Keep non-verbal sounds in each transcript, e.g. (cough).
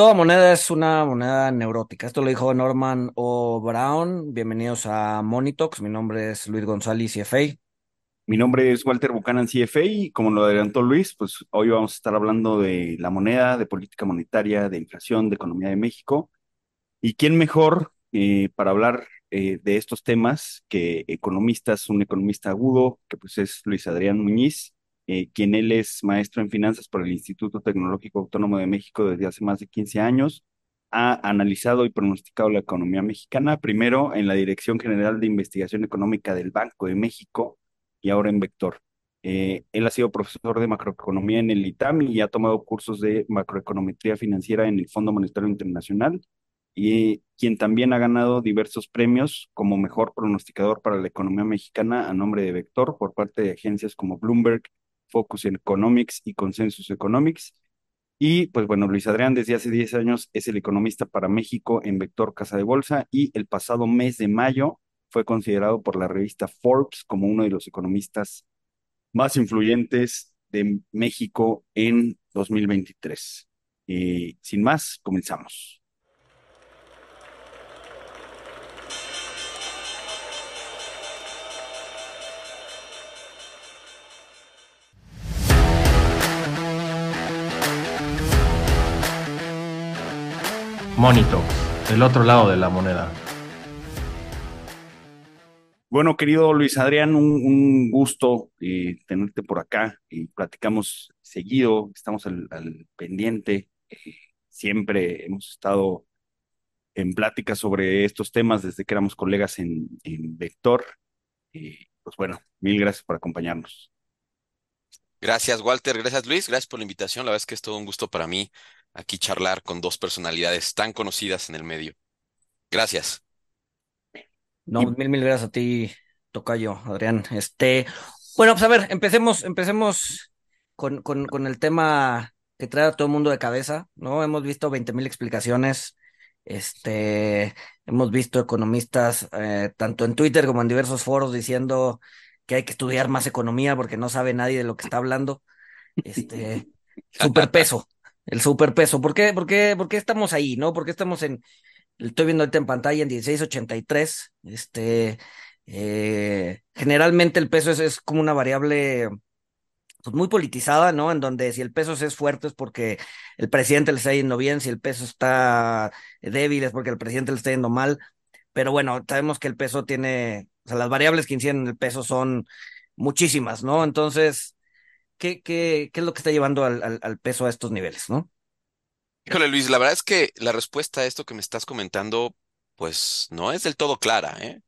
Toda moneda es una moneda neurótica. Esto lo dijo Norman O. Brown. Bienvenidos a Monitox. Mi nombre es Luis González, CFA. Mi nombre es Walter Buchanan, CFA, y como lo adelantó Luis, pues hoy vamos a estar hablando de la moneda, de política monetaria, de inflación, de economía de México. ¿Y quién mejor eh, para hablar eh, de estos temas que economistas, un economista agudo, que pues es Luis Adrián Muñiz, eh, quien él es maestro en finanzas por el Instituto Tecnológico Autónomo de México desde hace más de 15 años? Ha analizado y pronosticado la economía mexicana, primero en la Dirección General de Investigación Económica del Banco de México, y ahora en Vector. Eh, él ha sido profesor de macroeconomía en el ITAM y ha tomado cursos de macroeconometría financiera en el Fondo Monetario Internacional y quien también ha ganado diversos premios como mejor pronosticador para la economía mexicana a nombre de Vector por parte de agencias como Bloomberg, Focus Economics y Consensus Economics. Y pues bueno, Luis Adrián desde hace 10 años es el economista para México en Vector Casa de Bolsa y el pasado mes de mayo fue considerado por la revista Forbes como uno de los economistas más influyentes de México en 2023. Y sin más, comenzamos. Monito, el otro lado de la moneda. Bueno, querido Luis Adrián, un, gusto eh, tenerte por acá y platicamos seguido, estamos al, pendiente, eh, siempre hemos estado en pláticas sobre estos temas desde que éramos colegas en, Vector. Y pues bueno, mil gracias por acompañarnos. Gracias, Walter. Gracias, Luis. Gracias por la invitación. La verdad es que es todo un gusto para mí aquí charlar con dos personalidades tan conocidas en el medio. Gracias. No, mil, mil gracias a ti, Tocayo, Adrián. Este, bueno, pues a ver, empecemos, empecemos con, con, con el tema que trae a todo el mundo de cabeza, ¿no? Hemos visto veinte mil explicaciones, este, hemos visto economistas, eh, tanto en Twitter como en diversos foros, diciendo que hay que estudiar más economía porque no sabe nadie de lo que está hablando. Este, (laughs) superpeso, el superpeso. ¿Por qué, por qué, por qué estamos ahí, no? ¿Por qué estamos en, estoy viendo ahorita en pantalla en 1683. Este, eh, generalmente el peso es, como una variable pues, muy politizada, ¿no? En donde si el peso es fuerte es porque el presidente le está yendo bien, si el peso está débil es porque el presidente le está yendo mal. Pero bueno, sabemos que el peso tiene, o sea, las variables que inciden en el peso son muchísimas, ¿no? Entonces, ¿qué, qué, qué es lo que está llevando al, al peso a estos niveles, ¿no? Híjole, Luis, la verdad es que la respuesta a esto que me estás comentando, pues no es del todo clara, ¿eh?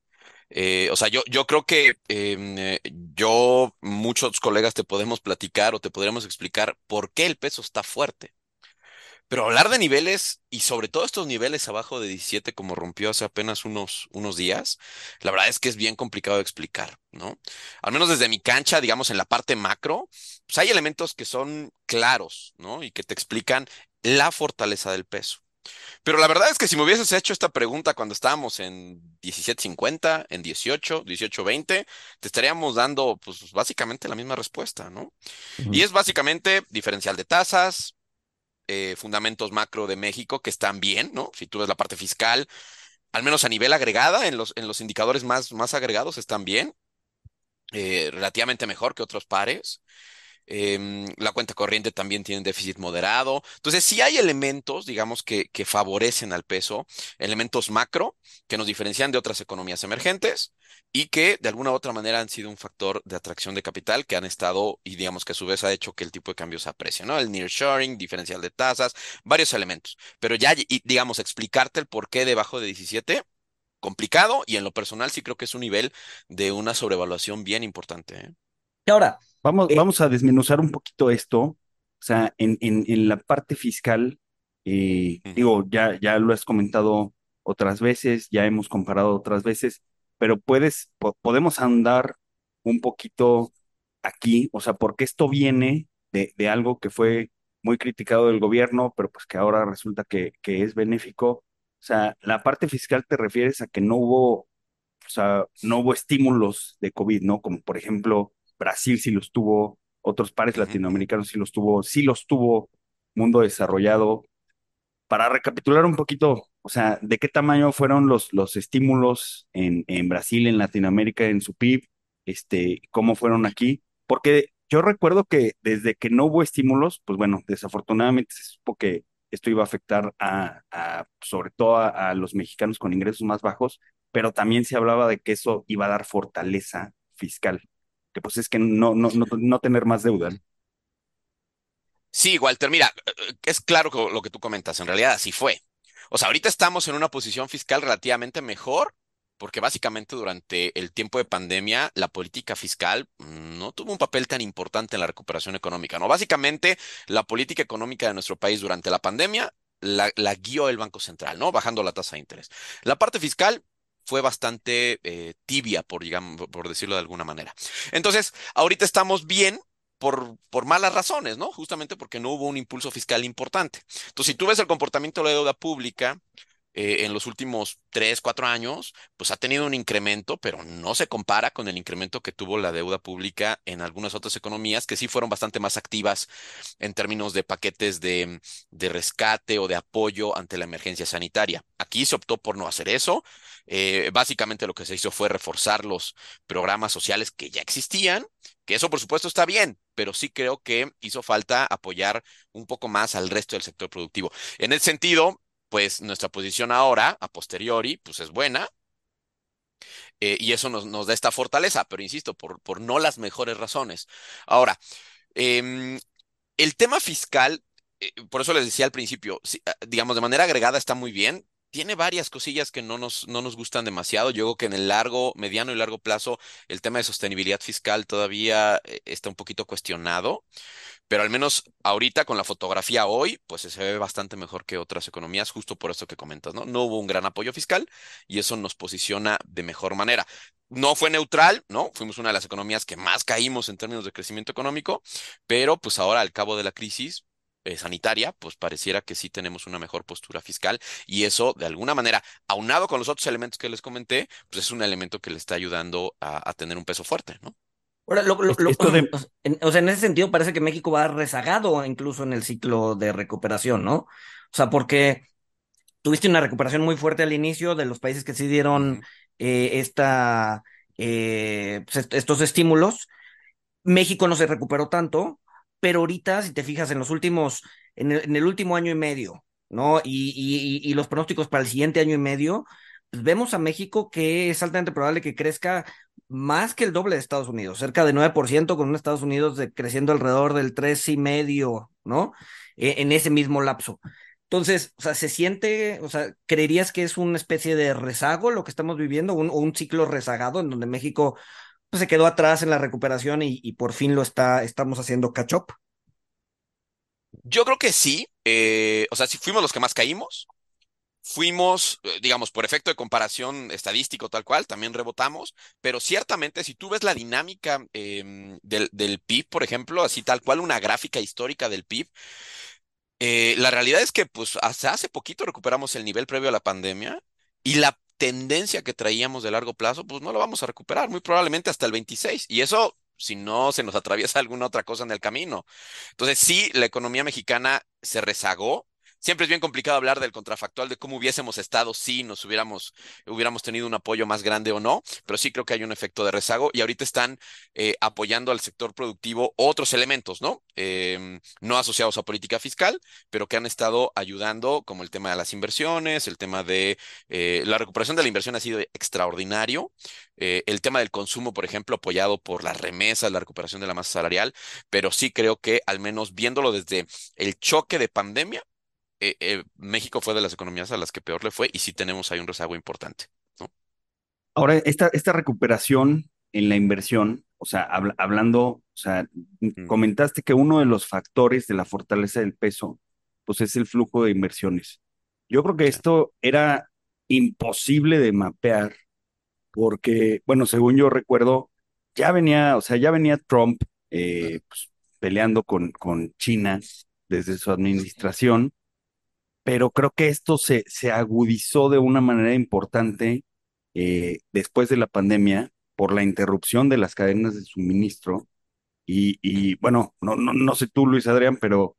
Eh, o sea, yo, yo creo que em, eh, yo, muchos colegas te podemos platicar o te podríamos explicar por qué el peso está fuerte. Pero hablar de niveles y sobre todo estos niveles abajo de 17 como rompió hace apenas unos, unos días, la verdad es que es bien complicado de explicar, ¿no? Al menos desde mi cancha, digamos, en la parte macro, pues hay elementos que son claros, ¿no? Y que te explican la fortaleza del peso. Pero la verdad es que si me hubieses hecho esta pregunta cuando estábamos en 17.50, en 18, 18.20, te estaríamos dando, pues, básicamente la misma respuesta, ¿no? Y es básicamente diferencial de tasas, eh, fundamentos macro de México que están bien, ¿no? Si tú ves la parte fiscal, al menos a nivel agregada, en los, en los indicadores más, más agregados están bien, eh, relativamente mejor que otros pares. Em, la cuenta corriente también tiene déficit moderado. Entonces, sí hay elementos, digamos, que, que favorecen al peso, elementos macro que nos diferencian de otras economías emergentes y que de alguna u otra manera han sido un factor de atracción de capital que han estado y digamos que a su vez ha hecho que el tipo de cambio se aprecie, ¿no? El nearshoring, diferencial de tasas, varios elementos. Pero ya, digamos, explicarte el por qué debajo de 17, complicado y en lo personal sí creo que es un nivel de una sobrevaluación bien importante. ¿eh? Y ahora, Vamos, eh, vamos a desmenuzar un poquito esto. O sea, en, en, en la parte fiscal, eh, digo, ya, ya lo has comentado otras veces, ya hemos comparado otras veces, pero puedes, podemos andar un poquito aquí, o sea, porque esto viene de, de algo que fue muy criticado del gobierno, pero pues que ahora resulta que, que es benéfico. O sea, la parte fiscal te refieres a que no hubo, o sea, no hubo estímulos de COVID, ¿no? Como por ejemplo, Brasil sí los tuvo, otros pares latinoamericanos sí los tuvo, sí los tuvo mundo desarrollado. para recapitular un poquito, o sea, ¿de qué tamaño fueron los, los estímulos en, en Brasil, en Latinoamérica, en su PIB? Este, ¿cómo fueron aquí? Porque yo recuerdo que desde que no hubo estímulos, pues bueno, desafortunadamente se supo que esto iba a afectar a, a sobre todo a, a los mexicanos con ingresos más bajos, pero también se hablaba de que eso iba a dar fortaleza fiscal, que pues es que no, no, no, no tener más deuda. Sí, Walter, mira, es claro lo que tú comentas, en realidad así fue. O sea, ahorita estamos en una posición fiscal relativamente mejor, porque básicamente durante el tiempo de pandemia la política fiscal no tuvo un papel tan importante en la recuperación económica, ¿no? Básicamente la política económica de nuestro país durante la pandemia la, la guió el Banco Central, ¿no? Bajando la tasa de interés. La parte fiscal fue bastante eh, tibia, por, digamos, por decirlo de alguna manera. Entonces, ahorita estamos bien por, por malas razones, ¿no? Justamente porque no hubo un impulso fiscal importante. Entonces, si tú ves el comportamiento de la deuda pública, eh, en los últimos tres, cuatro años, pues ha tenido un incremento, pero no se compara con el incremento que tuvo la deuda pública en algunas otras economías que sí fueron bastante más activas en términos de paquetes de, rescate o de apoyo ante la emergencia sanitaria. Aquí se optó por no hacer eso. Eh, básicamente lo que se hizo fue reforzar los programas sociales que ya existían, que eso por supuesto está bien, pero sí creo que hizo falta apoyar un poco más al resto del sector productivo. En ese sentido, pues nuestra posición ahora, a posteriori, pues es buena. eh, y eso nos, nos da esta fortaleza, pero insisto, por, por no las mejores razones. Ahora, em, el tema fiscal, eh, por eso les decía al principio, sí, ah, digamos, de manera agregada está muy bien. Tiene varias cosillas que no nos, no nos gustan demasiado. Yo creo que en el largo, mediano y largo plazo, el tema de sostenibilidad fiscal todavía eh, está un poquito cuestionado pero al menos ahorita con la fotografía hoy, pues se ve bastante mejor que otras economías, justo por eso que comentas, ¿no? No hubo un gran apoyo fiscal y eso nos posiciona de mejor manera. No fue neutral, ¿no? Fuimos una de las economías que más caímos en términos de crecimiento económico, pero pues ahora al cabo de la crisis eh, sanitaria, pues pareciera que sí tenemos una mejor postura fiscal y eso de alguna manera, aunado con los otros elementos que les comenté, pues es un elemento que le está ayudando a, a tener un peso fuerte, ¿no? Ahora, lo- lo- de, (clears throat) o sea, en, o sea, en ese sentido parece que México va rezagado incluso en el ciclo de recuperación, ¿no? O sea, porque tuviste una recuperación muy fuerte al inicio de los países que sí dieron eh, esta, eh, pues, est- estos estímulos. México no se recuperó tanto, pero ahorita, si te fijas, en los últimos, en el, en el último año y medio, ¿no? Y, y, y y los pronósticos para el siguiente año y medio, vemos a México que es altamente probable que crezca más que el doble de Estados Unidos, cerca de 9%, con un Estados Unidos de- creciendo alrededor del tres y medio, ¿no? E- en ese mismo lapso. Entonces, o sea, se siente, o sea, ¿creerías que es una especie de rezago lo que estamos viviendo, un, un ciclo rezagado en donde México pues, se quedó atrás en la recuperación y, y por fin lo está, estamos haciendo catch up? Yo creo que sí, eh, o sea, si fuimos los que más caímos, fuimos, eh, digamos, por efecto de comparación estadístico tal cual, también rebotamos, pero ciertamente si tú ves la dinámica em, del, del PIB, por ejemplo, así tal cual una gráfica histórica del PIB, eh, la realidad es que pues hasta hace poquito recuperamos el nivel previo a la pandemia y la tendencia que traíamos de largo plazo, pues no lo vamos a recuperar, muy probablemente hasta el 26. Y eso si no se nos atraviesa alguna otra cosa en el camino. Entonces, sí, la economía mexicana se rezagó. Siempre es bien complicado hablar del contrafactual de cómo hubiésemos estado si nos hubiéramos, hubiéramos tenido un apoyo más grande o no, pero sí creo que hay un efecto de rezago y ahorita están eh, apoyando al sector productivo otros elementos, ¿no? Em, no asociados a política fiscal, pero que han estado ayudando, como el tema de las inversiones, el tema de eh, la recuperación de la inversión ha sido extraordinario. Eh, el tema del consumo, por ejemplo, apoyado por las remesas, la recuperación de la masa salarial, pero sí creo que al menos viéndolo desde el choque de pandemia, eh, eh, México fue de las economías a las que peor le fue y sí tenemos ahí un rezago importante, ¿no? ahora, esta, esta recuperación en la inversión, o sea, habla- hablando, o sea, Mm, comentaste que uno de los factores de la fortaleza del peso, pues es el flujo de inversiones. Yo creo que esto era imposible de mapear porque, bueno, según yo recuerdo, ya venía, o sea, ya venía Trump eh, pues, peleando con, con China desde su administración, pero creo que esto se, se agudizó de una manera importante eh, después de la pandemia por la interrupción de las cadenas de suministro. Y, y bueno, no, no, no sé tú, Luis Adrián, pero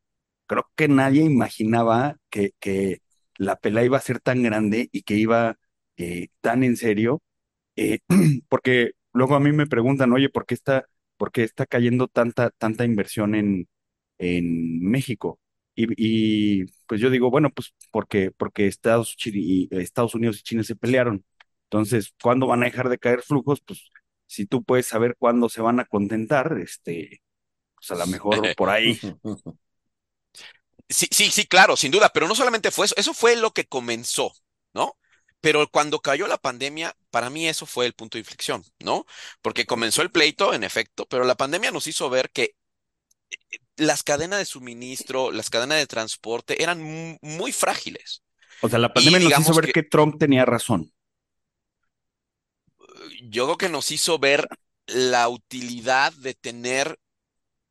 creo que nadie imaginaba que, que la pelea iba a ser tan grande y que iba eh, tan en serio, eh, (clears throat) porque luego a mí me preguntan, oye, ¿por qué está, por qué está cayendo tanta, tanta inversión en, en México? Y, pues yo digo, bueno, pues porque, porque Estados, y, Estados Unidos y China se pelearon. Entonces, ¿cuándo van a dejar de caer flujos? Pues si tú puedes saber cuándo se van a contentar, este, pues a lo mejor por ahí. (laughs) Sí, sí, sí, claro, sin duda, pero no solamente fue eso, eso fue lo que comenzó, ¿no? Pero cuando cayó la pandemia, para mí eso fue el punto de inflexión, ¿no? Porque comenzó el pleito, en efecto, pero la pandemia nos hizo ver que eh, las cadenas de suministro, las cadenas de transporte eran muy frágiles. O sea, la pandemia nos hizo ver que, que Trump tenía razón. Yo creo que nos hizo ver la utilidad de tener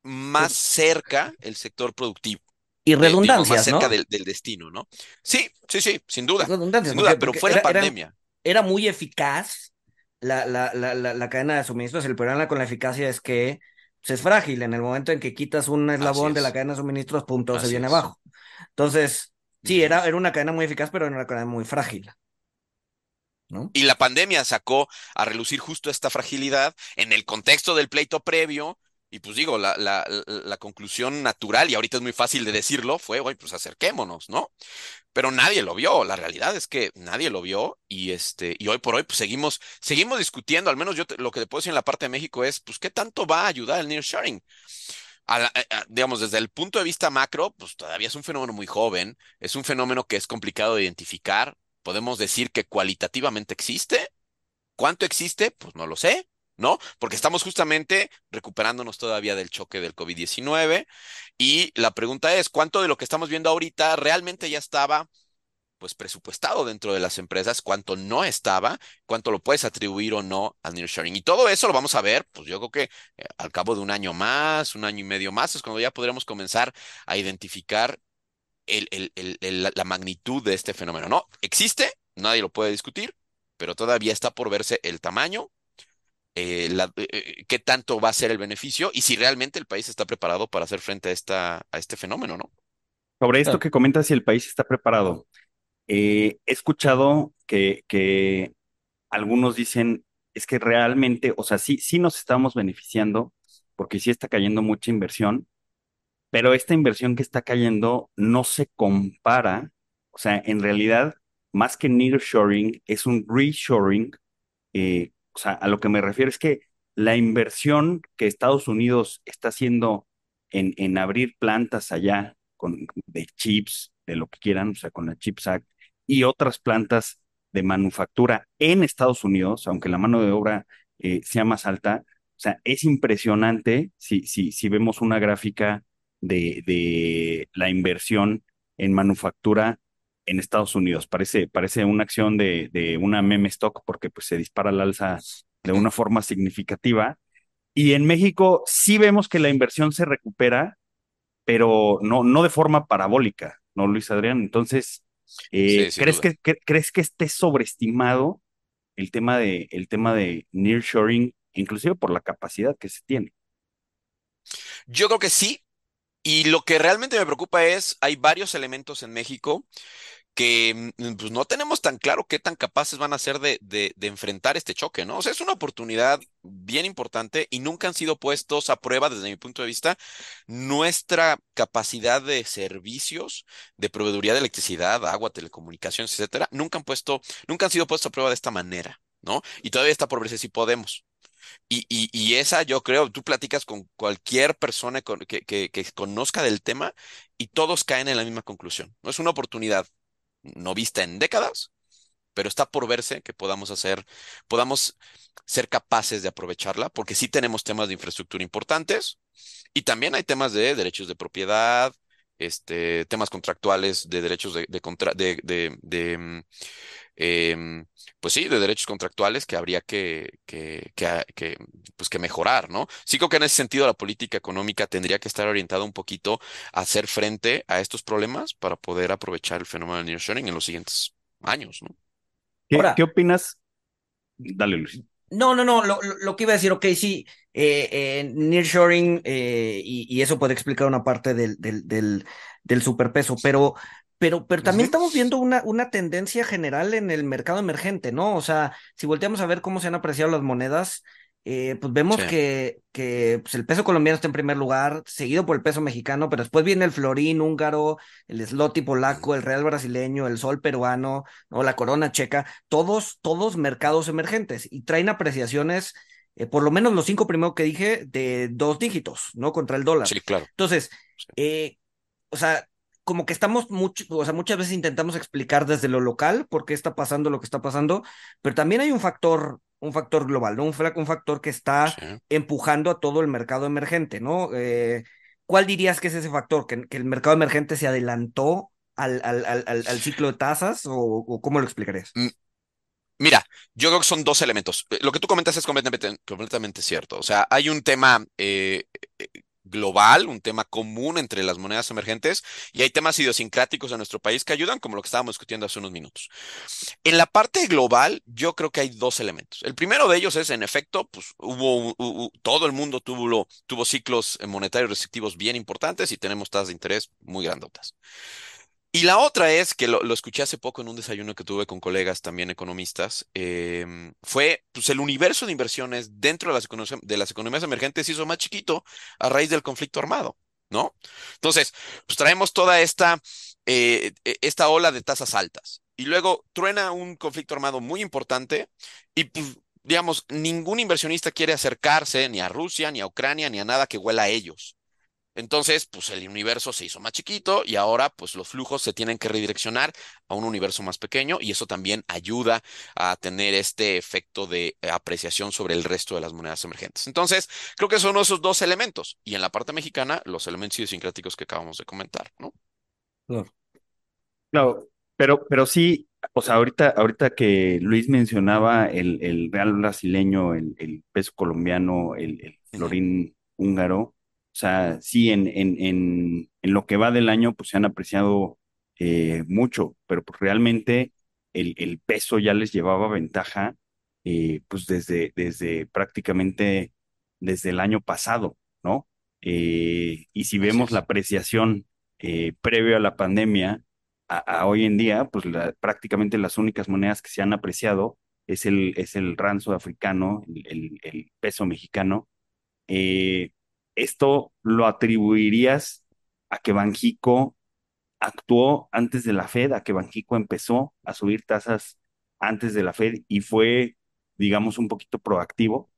más cerca el sector productivo y redundancias, más cerca del, destino, ¿no? Sí, sí, sí, sin duda. Redundancias, sin duda, pero fue la pandemia. Era, muy eficaz la, la, la, la, cadena de suministros. El problema con la eficacia es que pues, es frágil. En el momento en que quitas un eslabón de la cadena de suministros, punto, se viene abajo. Entonces, sí, era, era una cadena muy eficaz, pero era una cadena muy frágil. ¿No? Y la pandemia sacó a relucir justo esta fragilidad en el contexto del pleito previo, y pues digo, la, la, conclusión natural, y ahorita es muy fácil de decirlo, fue, oye, pues acerquémonos, ¿no? Pero nadie lo vio, la realidad es que nadie lo vio y este, y hoy por hoy pues seguimos, seguimos discutiendo, al menos yo lo que te puedo decir en la parte de México es, pues, ¿qué tanto va a ayudar el nearshoring? A eh, digamos, desde el punto de vista macro, pues todavía es un fenómeno muy joven, es un fenómeno que es complicado de identificar, podemos decir que cualitativamente existe, ¿cuánto existe? Pues no lo sé, ¿no? Porque estamos justamente recuperándonos todavía del choque del COVID-19 y la pregunta es, ¿cuánto de lo que estamos viendo ahorita realmente ya estaba pues presupuestado dentro de las empresas, cuánto no estaba, cuánto lo puedes atribuir o no al nearshoring. Y todo eso lo vamos a ver, pues yo creo que eh, al cabo de un año más, un año y medio más, es cuando ya podremos comenzar a identificar el, la magnitud de este fenómeno. No, existe, nadie lo puede discutir, pero todavía está por verse el tamaño eh, eh, eh, qué tanto va a ser el beneficio y si realmente el país está preparado para hacer frente a, esta, a este fenómeno, ¿no? Sobre esto que comentas, si el país está preparado, he escuchado que, que algunos dicen, es que realmente, o sea, sí, sí nos estamos beneficiando porque sí está cayendo mucha inversión, pero esta inversión que está cayendo no se compara, o sea, en realidad, más que nearshoring, es un reshoring eh, o sea, a lo que me refiero es que la inversión que Estados Unidos está haciendo en, en abrir plantas allá con, de chips, de lo que quieran, o sea, con la Chips Act, y otras plantas de manufactura en Estados Unidos, aunque la mano de obra eh, sea más alta, o sea, es impresionante si, si, si vemos una gráfica de, de la inversión en manufactura en Estados Unidos. Parece, parece una acción de, de una meme stock porque pues, se dispara al alza de una forma significativa. Y en México sí vemos que la inversión se recupera, pero no, no de forma parabólica, ¿no, Luis Adrián? Entonces, eh, ¿crees, que, ¿crees que esté sobreestimado el tema de, el tema de nearshoring, inclusive por la capacidad que se tiene? Yo creo que sí, y lo que realmente me preocupa es, hay varios elementos en México que mm, pues, no tenemos tan claro qué tan capaces van a ser de, de, enfrentar este choque, ¿no? O sea, es una oportunidad bien importante y nunca han sido puestos a prueba, desde mi punto de vista, nuestra capacidad de servicios, de proveeduría de electricidad, agua, telecomunicaciones, etcétera, nunca han puesto, nunca han sido puestos a prueba de esta manera, ¿no? Y todavía está por verse si podemos. Y, esa, yo creo, tú platicas con cualquier persona que, conozca del tema y todos caen en la misma conclusión. No es una oportunidad no vista en décadas, pero está por verse que podamos hacer, podamos ser capaces de aprovecharla, porque sí tenemos temas de infraestructura importantes y también hay temas de derechos de propiedad, este, temas contractuales de derechos de, de, de, de em, pues sí, de derechos contractuales que habría que, que, que, pues que mejorar, ¿no? Sí creo que en ese sentido la política económica tendría que estar orientada un poquito a hacer frente a estos problemas para poder aprovechar el fenómeno del nearshoring en los siguientes años, ¿no? ¿Qué, ¿qué opinas? Dale, Luis. No, no, no, lo, lo, que iba a decir, ok, sí, eh, eh, nearshoring, eh, y, y, eso puede explicar una parte del, del, del, del superpeso, pero pero, pero también estamos viendo una, una tendencia general en el mercado emergente, ¿no? O sea, si volteamos a ver cómo se han apreciado las monedas, eh, pues Sí, vemos que, que pues, el peso colombiano está en primer lugar, seguido por el peso mexicano, pero después viene el florín húngaro, el mm, polaco, el real brasileño, el sol peruano, ¿no? La corona checa, todos, todos mercados emergentes y traen apreciaciones, eh, por lo menos los cinco primeros que dije, de dos dígitos, ¿no? Contra el dólar. sí, claro. Entonces, Sí. eh, o sea, como que estamos mucho, o sea, muchas veces intentamos explicar desde lo local por qué está pasando lo que está pasando, pero también hay un factor, un factor global, ¿no? Un, factor que está Sí. empujando a todo el mercado emergente, ¿no? Eh, ¿cuál dirías que es ese factor? ¿Que, que el mercado emergente se adelantó al, al, al, al- ciclo de tasas o, o cómo lo explicarías? Mm, Mira, yo creo que son dos elementos. Lo que tú comentas es completamente, completamente cierto. O sea, hay un tema eh, eh, global, un tema común entre las monedas emergentes y hay temas idiosincráticos en nuestro país que ayudan, como lo que estábamos discutiendo hace unos minutos. En la parte global, yo creo que hay dos elementos. El primero de ellos es, en efecto, pues hubo, hu- hu- todo el mundo tuvo, tuvo ciclos monetarios restrictivos bien importantes y tenemos tasas de interés muy grandotas. Y la otra es que lo, escuché hace poco en un desayuno que tuve con colegas también economistas, em, fue pues el universo de inversiones dentro de las, de las economías emergentes se hizo más chiquito a raíz del conflicto armado, ¿no? Entonces, pues traemos toda esta, eh, e- esta ola de tasas altas y luego truena un conflicto armado muy importante y pues, digamos, ningún inversionista quiere acercarse ni a Rusia, ni a Ucrania, ni a nada que huela a ellos. Entonces, pues el universo se hizo más chiquito y ahora pues los flujos se tienen que redireccionar a un universo más pequeño y eso también ayuda a tener este efecto de apreciación sobre el resto de las monedas emergentes. Entonces, creo que son esos dos elementos y en la parte mexicana los elementos idiosincráticos que acabamos de comentar, ¿no? Claro. Claro, pero, pero sí, o sea, ahorita, ahorita que Luis mencionaba el, el real brasileño, el, el peso colombiano, el, florín húngaro, o sea, sí, en, en, en, en lo que va del año, pues se han apreciado eh, mucho, pero pues realmente el, el peso ya les llevaba ventaja, eh, pues desde, desde prácticamente desde el año pasado, ¿no? Eh, y si vemos la apreciación previo a la pandemia, a, a hoy en día, pues la- prácticamente las únicas monedas que se han apreciado es el, es el rand sudafricano, el, el- el peso mexicano. Eh, ¿esto lo atribuirías a que Banxico actuó antes de la Fed, a que Banxico empezó a subir tasas antes de la Fed y fue, digamos, un poquito proactivo?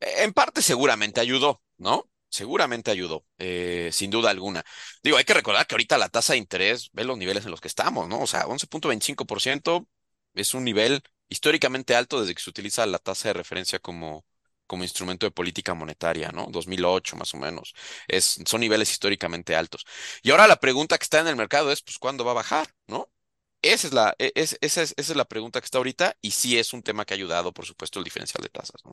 En parte seguramente ayudó, ¿no? Seguramente ayudó, eh, sin duda alguna. Digo, hay que recordar que ahorita la tasa de interés, ve los niveles en los que estamos, ¿no? O sea, 11.25% es un nivel históricamente alto desde que se utiliza la tasa de referencia como, como instrumento de política monetaria, ¿no? 2008 más o menos. Es, son niveles históricamente altos. Y ahora la pregunta que está en el mercado es, pues, ¿cuándo va a bajar, ¿no? Esa es la, e- es, esa es, esa es la pregunta que está ahorita y sí es un tema que ha ayudado, por supuesto, el diferencial de tasas, ¿no?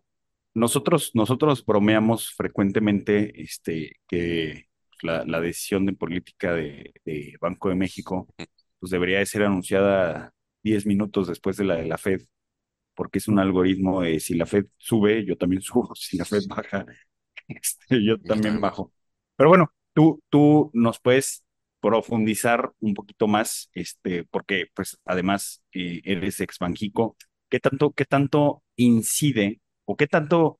Nosotros, nosotros bromeamos frecuentemente este, que la, la decisión de política de, de Banco de México pues debería de ser anunciada 10 minutos después de la de la Fed, porque es un algoritmo de si la Fed sube, yo también (laughs) subo, si la Fed baja, (laughs) este, yo también bajo. Pero bueno, tú, tú nos puedes profundizar un poquito más, este, porque pues además eh, eres ex Banjico, ¿qué tanto, qué tanto incide o qué tanto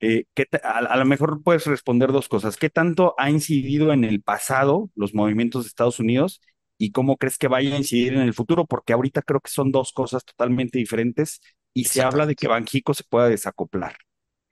eh, ¿qué a lo mejor puedes responder dos cosas. ¿Qué tanto ha incidido en el pasado los movimientos de Estados Unidos y cómo crees que vaya a incidir en el futuro? Porque ahorita creo que son dos cosas totalmente diferentes y se habla de que Banxico se pueda desacoplar.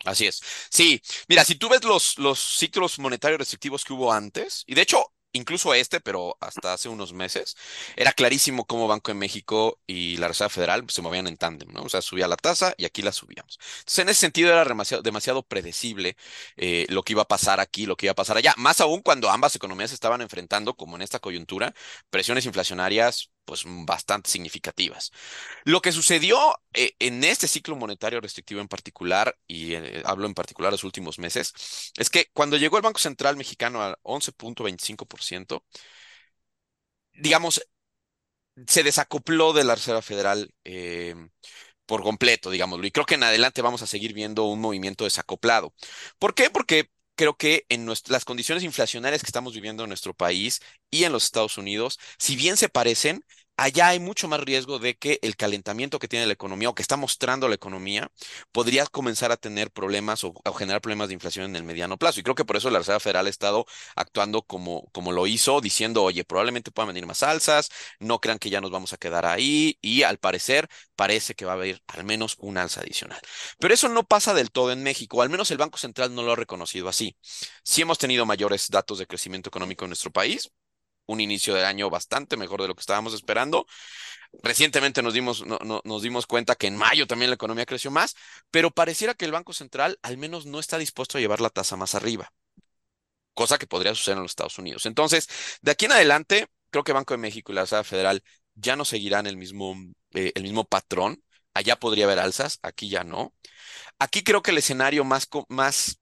Así es. Sí, mira, si tú ves los, los ciclos monetarios restrictivos que hubo antes, y de hecho, incluso este, pero hasta hace unos meses, era clarísimo cómo Banco de México y la Reserva Federal se movían en tándem, ¿no? O sea, subía la tasa y aquí la subíamos. Entonces, en ese sentido era demasiado, demasiado predecible eh, lo que iba a pasar aquí, lo que iba a pasar allá, más aún cuando ambas economías estaban enfrentando, como en esta coyuntura, presiones inflacionarias, pues bastante significativas. Lo que sucedió eh, en este ciclo monetario restrictivo en particular, y eh, hablo en particular los últimos meses, es que cuando llegó el Banco Central mexicano al 11.25%, digamos, se desacopló de la Reserva Federal eh, por completo, digámoslo. Y creo que en adelante vamos a seguir viendo un movimiento desacoplado. ¿Por qué? Porque creo que en las condiciones inflacionarias que estamos viviendo en nuestro país y en los Estados Unidos, si bien se parecen, allá hay mucho más riesgo de que el calentamiento que tiene la economía o que está mostrando la economía podría comenzar a tener problemas o, generar problemas de inflación en el mediano plazo. Y creo que por eso la Reserva Federal ha estado actuando como, como lo hizo, diciendo, oye, probablemente puedan venir más alzas, no crean que ya nos vamos a quedar ahí y al parecer parece que va a haber al menos una alza adicional. Pero eso no pasa del todo en México, al menos el Banco Central no lo ha reconocido así. Sí hemos tenido mayores datos de crecimiento económico en nuestro país, un inicio del año bastante mejor de lo que estábamos esperando. Recientemente nos dimos, nos dimos cuenta que en mayo también la economía creció más, pero pareciera que el Banco Central al menos no está dispuesto a llevar la tasa más arriba, cosa que podría suceder en los Estados Unidos. Entonces, de aquí en adelante, creo que Banco de México y la Reserva Federal ya no seguirán el mismo, eh, el mismo patrón. Allá podría haber alzas, aquí ya no. Aquí creo que el escenario más, más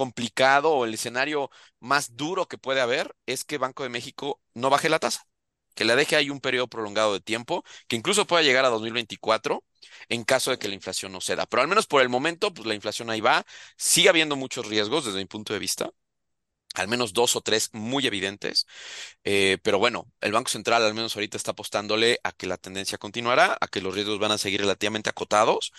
complicado o el escenario más duro que puede haber es que Banco de México no baje la tasa, que la deje ahí un periodo prolongado de tiempo, que incluso pueda llegar a 2024 en caso de que la inflación no ceda. Pero al menos por el momento, pues la inflación ahí va. Sigue habiendo muchos riesgos desde mi punto de vista al menos dos o tres muy evidentes. Eh, pero bueno, el Banco Central al menos ahorita está apostándole a que la tendencia continuará, a que los riesgos van a seguir relativamente acotados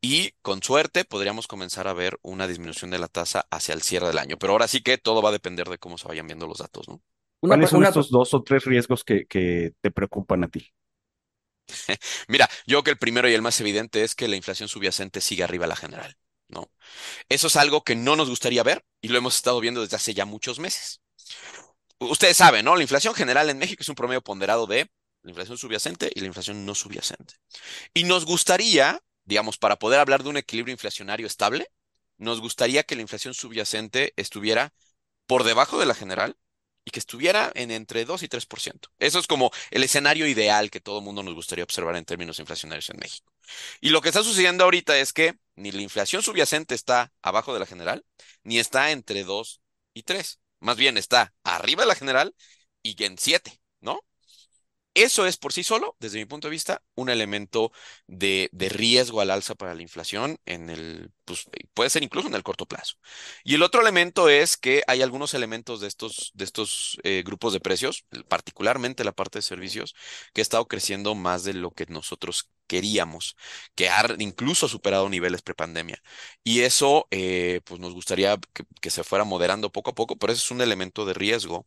y con suerte podríamos comenzar a ver una disminución de la tasa hacia el cierre del año. Pero ahora sí que todo va a depender de cómo se vayan viendo los datos, ¿no? ¿Cuáles son estos dos o tres riesgos que, que te preocupan a ti? (laughs) Mira, yo creo que el primero y el más evidente es que la inflación subyacente sigue arriba a la general. ¿No? Eso es algo que no nos gustaría ver y lo hemos estado viendo desde hace ya muchos meses. Ustedes saben, ¿no? La inflación general en México es un promedio ponderado de la inflación subyacente y la inflación no subyacente. Y nos gustaría, digamos, para poder hablar de un equilibrio inflacionario estable, nos gustaría que la inflación subyacente estuviera por debajo de la general y que estuviera en entre 2 y 3%. Eso es como el escenario ideal que todo mundo nos gustaría observar en términos inflacionarios en México. Y lo que está sucediendo ahorita es que ni la inflación subyacente está abajo de la general, ni está entre 2 y 3. Más bien está arriba de la general y en 7, ¿no? Eso es por sí solo, desde mi punto de vista, un elemento de, riesgo al alza para la inflación en el, pues, puede ser incluso en el corto plazo. Y el otro elemento es que hay algunos elementos de estos, de estos eh, grupos de precios, particularmente la parte de servicios, que ha estado creciendo más de lo que nosotros queríamos, que ha incluso superado niveles prepandemia. Y eso, eh, pues nos gustaría que, se fuera moderando poco a poco, pero eso es un elemento de riesgo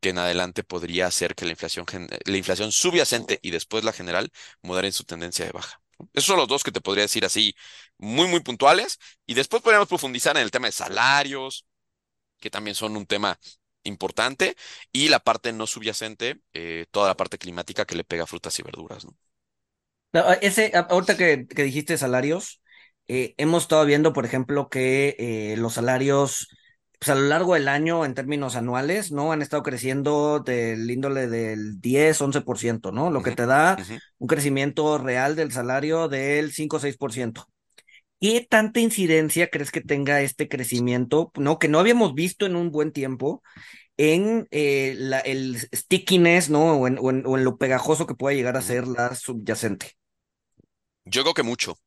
que en adelante podría hacer que la inflación, la inflación subyacente y después la general moderen su tendencia de baja. Esos son los dos que te podría decir así, muy, muy puntuales. Y después podríamos profundizar en el tema de salarios, que también son un tema importante, y la parte no subyacente, eh, toda la parte climática que le pega frutas y verduras, ¿no? Ese, ahorita que, dijiste salarios, eh, hemos estado viendo, por ejemplo, que eh, los salarios pues a lo largo del año, en términos anuales, ¿no? Han estado creciendo del índole del 10, 11%, ¿no? Lo que te da un crecimiento real del salario del 5 o 6%. ¿Qué tanta incidencia crees que tenga este crecimiento, ¿no? Que no habíamos visto en un buen tiempo en eh, la, el stickiness, ¿no? O en, o, en, o en, lo pegajoso que puede llegar a ser la subyacente. Yo creo que mucho.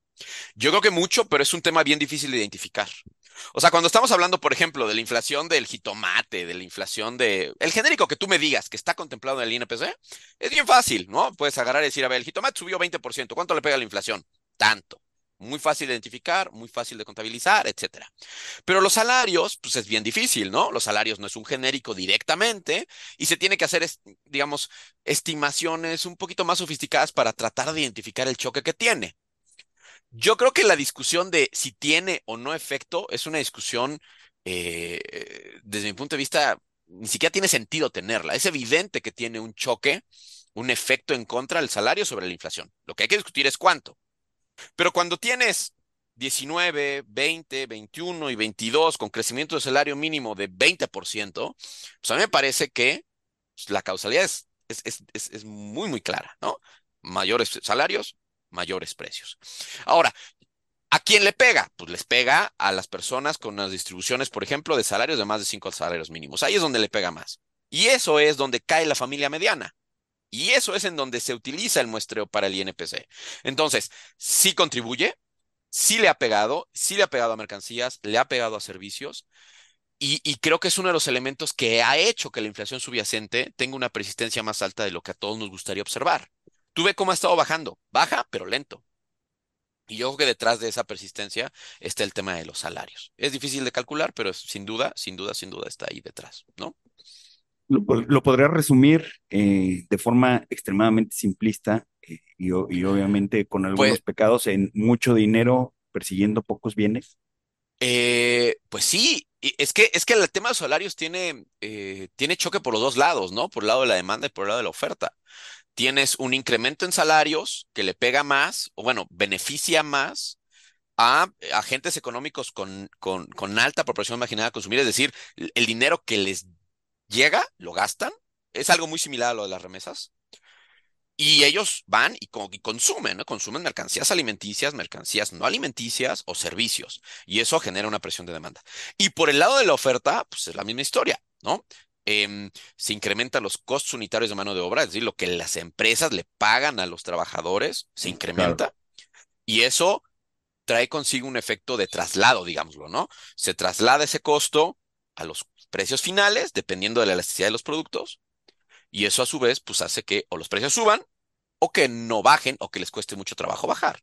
Yo creo que mucho, pero es un tema bien difícil de identificar. O sea, cuando estamos hablando, por ejemplo, de la inflación del jitomate, de la inflación de... El genérico que tú me digas que está contemplado en el INPC, es bien fácil, ¿no? Puedes agarrar y decir, a ver, el jitomate subió 20%, ¿cuánto le pega la inflación? Tanto. Muy fácil de identificar, muy fácil de contabilizar, etcétera. Pero los salarios, pues es bien difícil, ¿no? Los salarios no es un genérico directamente y se tiene que hacer, digamos, estimaciones un poquito más sofisticadas para tratar de identificar el choque que tiene. Yo creo que la discusión de si tiene o no efecto es una discusión, eh, desde mi punto de vista, ni siquiera tiene sentido tenerla. Es evidente que tiene un choque, un efecto en contra del salario sobre la inflación. Lo que hay que discutir es cuánto. Pero cuando tienes 19, 20, 21 y 22 con crecimiento de salario mínimo de 20%, pues a mí me parece que pues, la causalidad es, es, es muy, muy clara, ¿no? Mayores salarios, mayores precios. Ahora, ¿a quién le pega? Pues les pega a las personas con las distribuciones, por ejemplo, de salarios de más de cinco salarios mínimos. Ahí es donde le pega más. Y eso es donde cae la familia mediana. Y eso es en donde se utiliza el muestreo para el INPC. Entonces, sí contribuye, sí le ha pegado, sí le ha pegado a mercancías, le ha pegado a servicios, Y, creo que es uno de los elementos que ha hecho que la inflación subyacente tenga una persistencia más alta de lo que a todos nos gustaría observar. Tú ve cómo ha estado bajando. Baja, pero lento. Y yo creo que detrás de esa persistencia está el tema de los salarios. Es difícil de calcular, pero sin duda, sin duda, sin duda está ahí detrás, ¿no? Lo, lo podría resumir eh, de forma extremadamente simplista eh, y, y obviamente con algunos Pues, pecados en mucho dinero persiguiendo pocos bienes. eh, pues sí, y es que, es que el tema de los salarios tiene, eh, tiene choque por los dos lados, ¿no? Por el lado de la demanda y por el lado de la oferta. Tienes un incremento en salarios que le pega más, o bueno, beneficia más a agentes económicos con, con, con alta proporción marginal a consumir, es decir, el dinero que les llega, lo gastan. Es algo muy similar a lo de las remesas. Y ellos van y consumen, ¿no? Consumen mercancías alimenticias, mercancías no alimenticias o servicios. Y eso genera una presión de demanda. Y por el lado de la oferta, pues es la misma historia, ¿no? Em, se incrementan los costos unitarios de mano de obra, es decir, lo que las empresas le pagan a los trabajadores, se Claro. incrementa. Y eso trae consigo un efecto de traslado, digámoslo, ¿no? Se traslada ese costo a los precios finales, dependiendo de la elasticidad de los productos, y eso a su vez, pues hace que o los precios suban, o que no bajen, o que les cueste mucho trabajo bajar.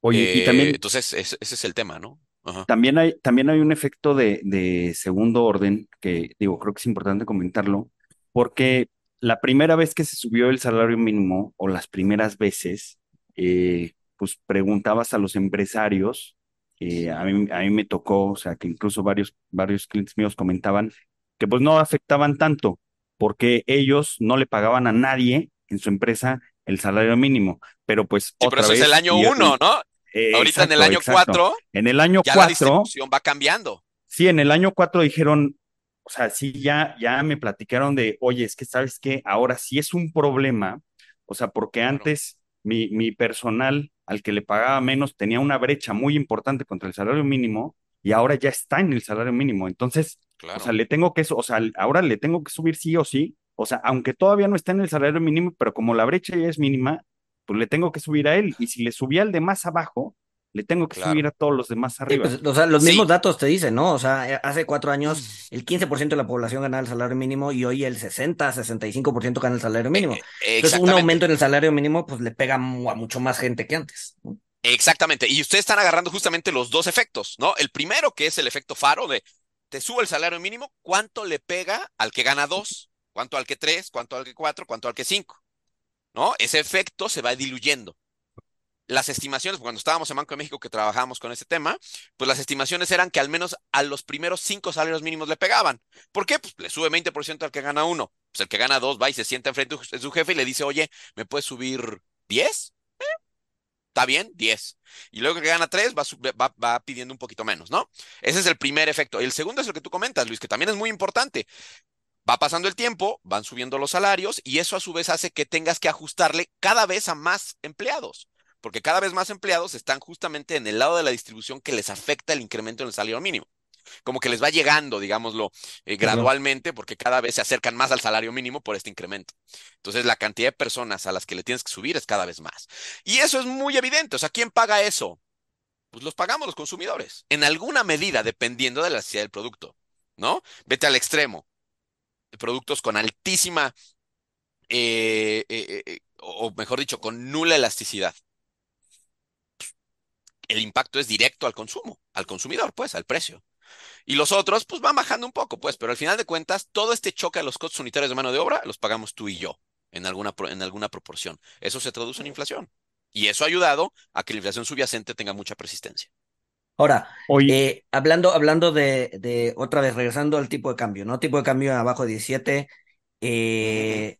Oye, y Eh, también entonces, ese, ese es el tema, ¿no? Ajá. También hay, también hay un efecto de, de segundo orden que digo, creo que es importante comentarlo, porque la primera vez que se subió el salario mínimo o las primeras veces, eh, pues preguntabas a los empresarios, eh, a mí, a mí me tocó, o sea, que incluso varios, varios clientes míos comentaban que pues no afectaban tanto, porque ellos no le pagaban a nadie en su empresa el salario mínimo, pero pues Sí, pero otra eso es el año uno, ¿no? eh, Ahorita en el año exacto. cuatro, En el año ya la 4 distribución va cambiando. Sí, en el año 4 dijeron, o sea, sí, ya, ya me platicaron de, oye, es que sabes que ahora sí es un problema, o sea, porque antes mi, mi personal al que le pagaba menos tenía una brecha muy importante contra el salario mínimo y ahora ya está en el salario mínimo. Entonces, o sea, le tengo que, o sea, ahora le tengo que subir sí o sí, o sea, aunque todavía no está en el salario mínimo, pero como la brecha ya es mínima, pues le tengo que subir a él. Y si le subí al de más abajo, le tengo que subir a todos los demás Sí, arriba. pues, o sea, los Sí. mismos datos te dicen, ¿no? O sea, eh, hace cuatro años el 15% de la población ganaba el salario mínimo y hoy el 60, 65% gana el salario Eh, mínimo. eh, Entonces, un aumento en el salario mínimo, pues le pega a mucho más gente que antes. Exactamente. Y ustedes están agarrando justamente los dos efectos, ¿no? El primero, que es el efecto faro de te subo el salario mínimo, ¿cuánto le pega al que gana dos? ¿Cuánto al que tres? ¿Cuánto al que cuatro? ¿Cuánto al que cinco? ¿No? Ese efecto se va diluyendo. Las estimaciones, cuando estábamos en Banco de México que trabajábamos con ese tema, pues las estimaciones eran que al menos a los primeros cinco salarios mínimos le pegaban. ¿Por qué? Pues le sube 20% al que gana uno. Pues el que gana dos va y se sienta enfrente de su jefe y le dice, oye, ¿me puedes subir 10? ¿Está bien? 10. Y luego que gana 3 va, va, pidiendo un poquito menos, ¿no? Ese es el primer efecto. Y el segundo es el que tú comentas, Luis, que también es muy importante. Va pasando el tiempo, van subiendo los salarios y eso a su vez hace que tengas que ajustarle cada vez a más empleados, porque cada vez más empleados están justamente en el lado de la distribución que les afecta el incremento en el salario mínimo. Como que les va llegando, digámoslo, eh, gradualmente, porque cada vez se acercan más al salario mínimo por este incremento. Entonces, la cantidad de personas a las que le tienes que subir es cada vez más. Y eso es muy evidente. O sea, ¿quién paga eso? Pues los pagamos los consumidores, en alguna medida, dependiendo de la necesidad del producto, ¿no? Vete al extremo. Productos con altísima, eh, eh, eh, o mejor dicho, con nula elasticidad. El impacto es directo al consumo, al consumidor, pues, al precio. Y los otros, pues van bajando un poco, pues, pero al final de cuentas, todo este choque a los costos unitarios de mano de obra los pagamos tú y yo, en alguna, pro- en alguna proporción. Eso se traduce en inflación. Y eso ha ayudado a que la inflación subyacente tenga mucha persistencia. Ahora, Hoy, eh, hablando, hablando de, de, otra vez, regresando al tipo de cambio, ¿no? Tipo de cambio abajo de 17, eh,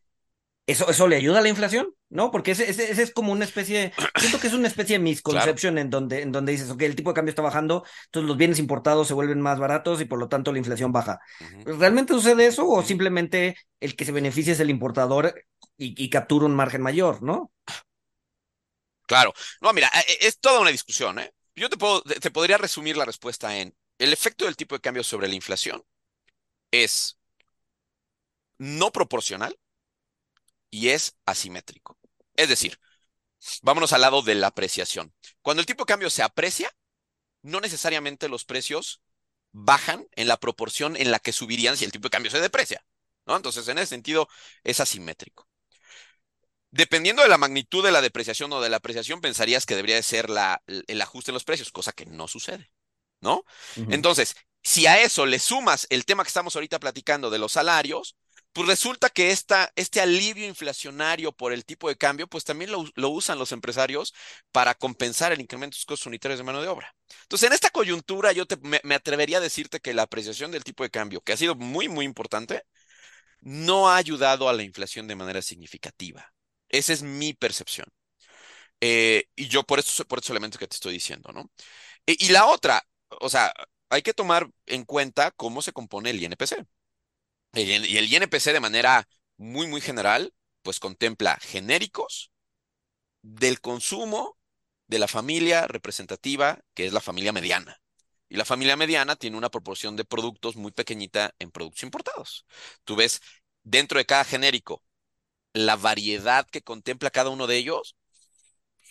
¿eso, eso le ayuda a la inflación? ¿No? Porque ese, ese, ese es como una especie, siento que es una especie de (clears throat) Claro. misconception en donde, en donde dices, ok, el tipo de cambio está bajando, entonces los bienes importados se vuelven más baratos y por lo tanto la inflación baja. Ujú. ¿Realmente sucede eso o simplemente el que se beneficia es el importador y, y captura un margen mayor, ¿no? Claro. No, mira, e- es toda una discusión, ¿eh? Yo te puedo, te podría resumir la respuesta en el efecto del tipo de cambio sobre la inflación es no proporcional y es asimétrico. Es decir, vámonos al lado de la apreciación. Cuando el tipo de cambio se aprecia, no necesariamente los precios bajan en la proporción en la que subirían si el tipo de cambio se deprecia, ¿no? Entonces, en ese sentido, es asimétrico. Dependiendo de la magnitud de la depreciación o de la apreciación, pensarías que debería de ser la, el ajuste en los precios, cosa que no sucede, ¿no? Entonces, si a eso le sumas el tema que estamos ahorita platicando de los salarios, pues resulta que esta, este alivio inflacionario por el tipo de cambio, pues también lo, lo usan los empresarios para compensar el incremento de los costos unitarios de mano de obra. Entonces, en esta coyuntura, yo te, me, me atrevería a decirte que la apreciación del tipo de cambio, que ha sido muy, muy importante, no ha ayudado a la inflación de manera significativa. Esa es mi percepción. Eh, y yo por eso, por estos elementos que te estoy diciendo, ¿no? E- y la otra, o sea, hay que tomar en cuenta cómo se compone el INPC. El y el INPC de manera muy, muy general, pues contempla genéricos del consumo de la familia representativa, que es la familia mediana. Y la familia mediana tiene una proporción de productos muy pequeñita en productos importados. Tú ves dentro de cada genérico la variedad que contempla cada uno de ellos,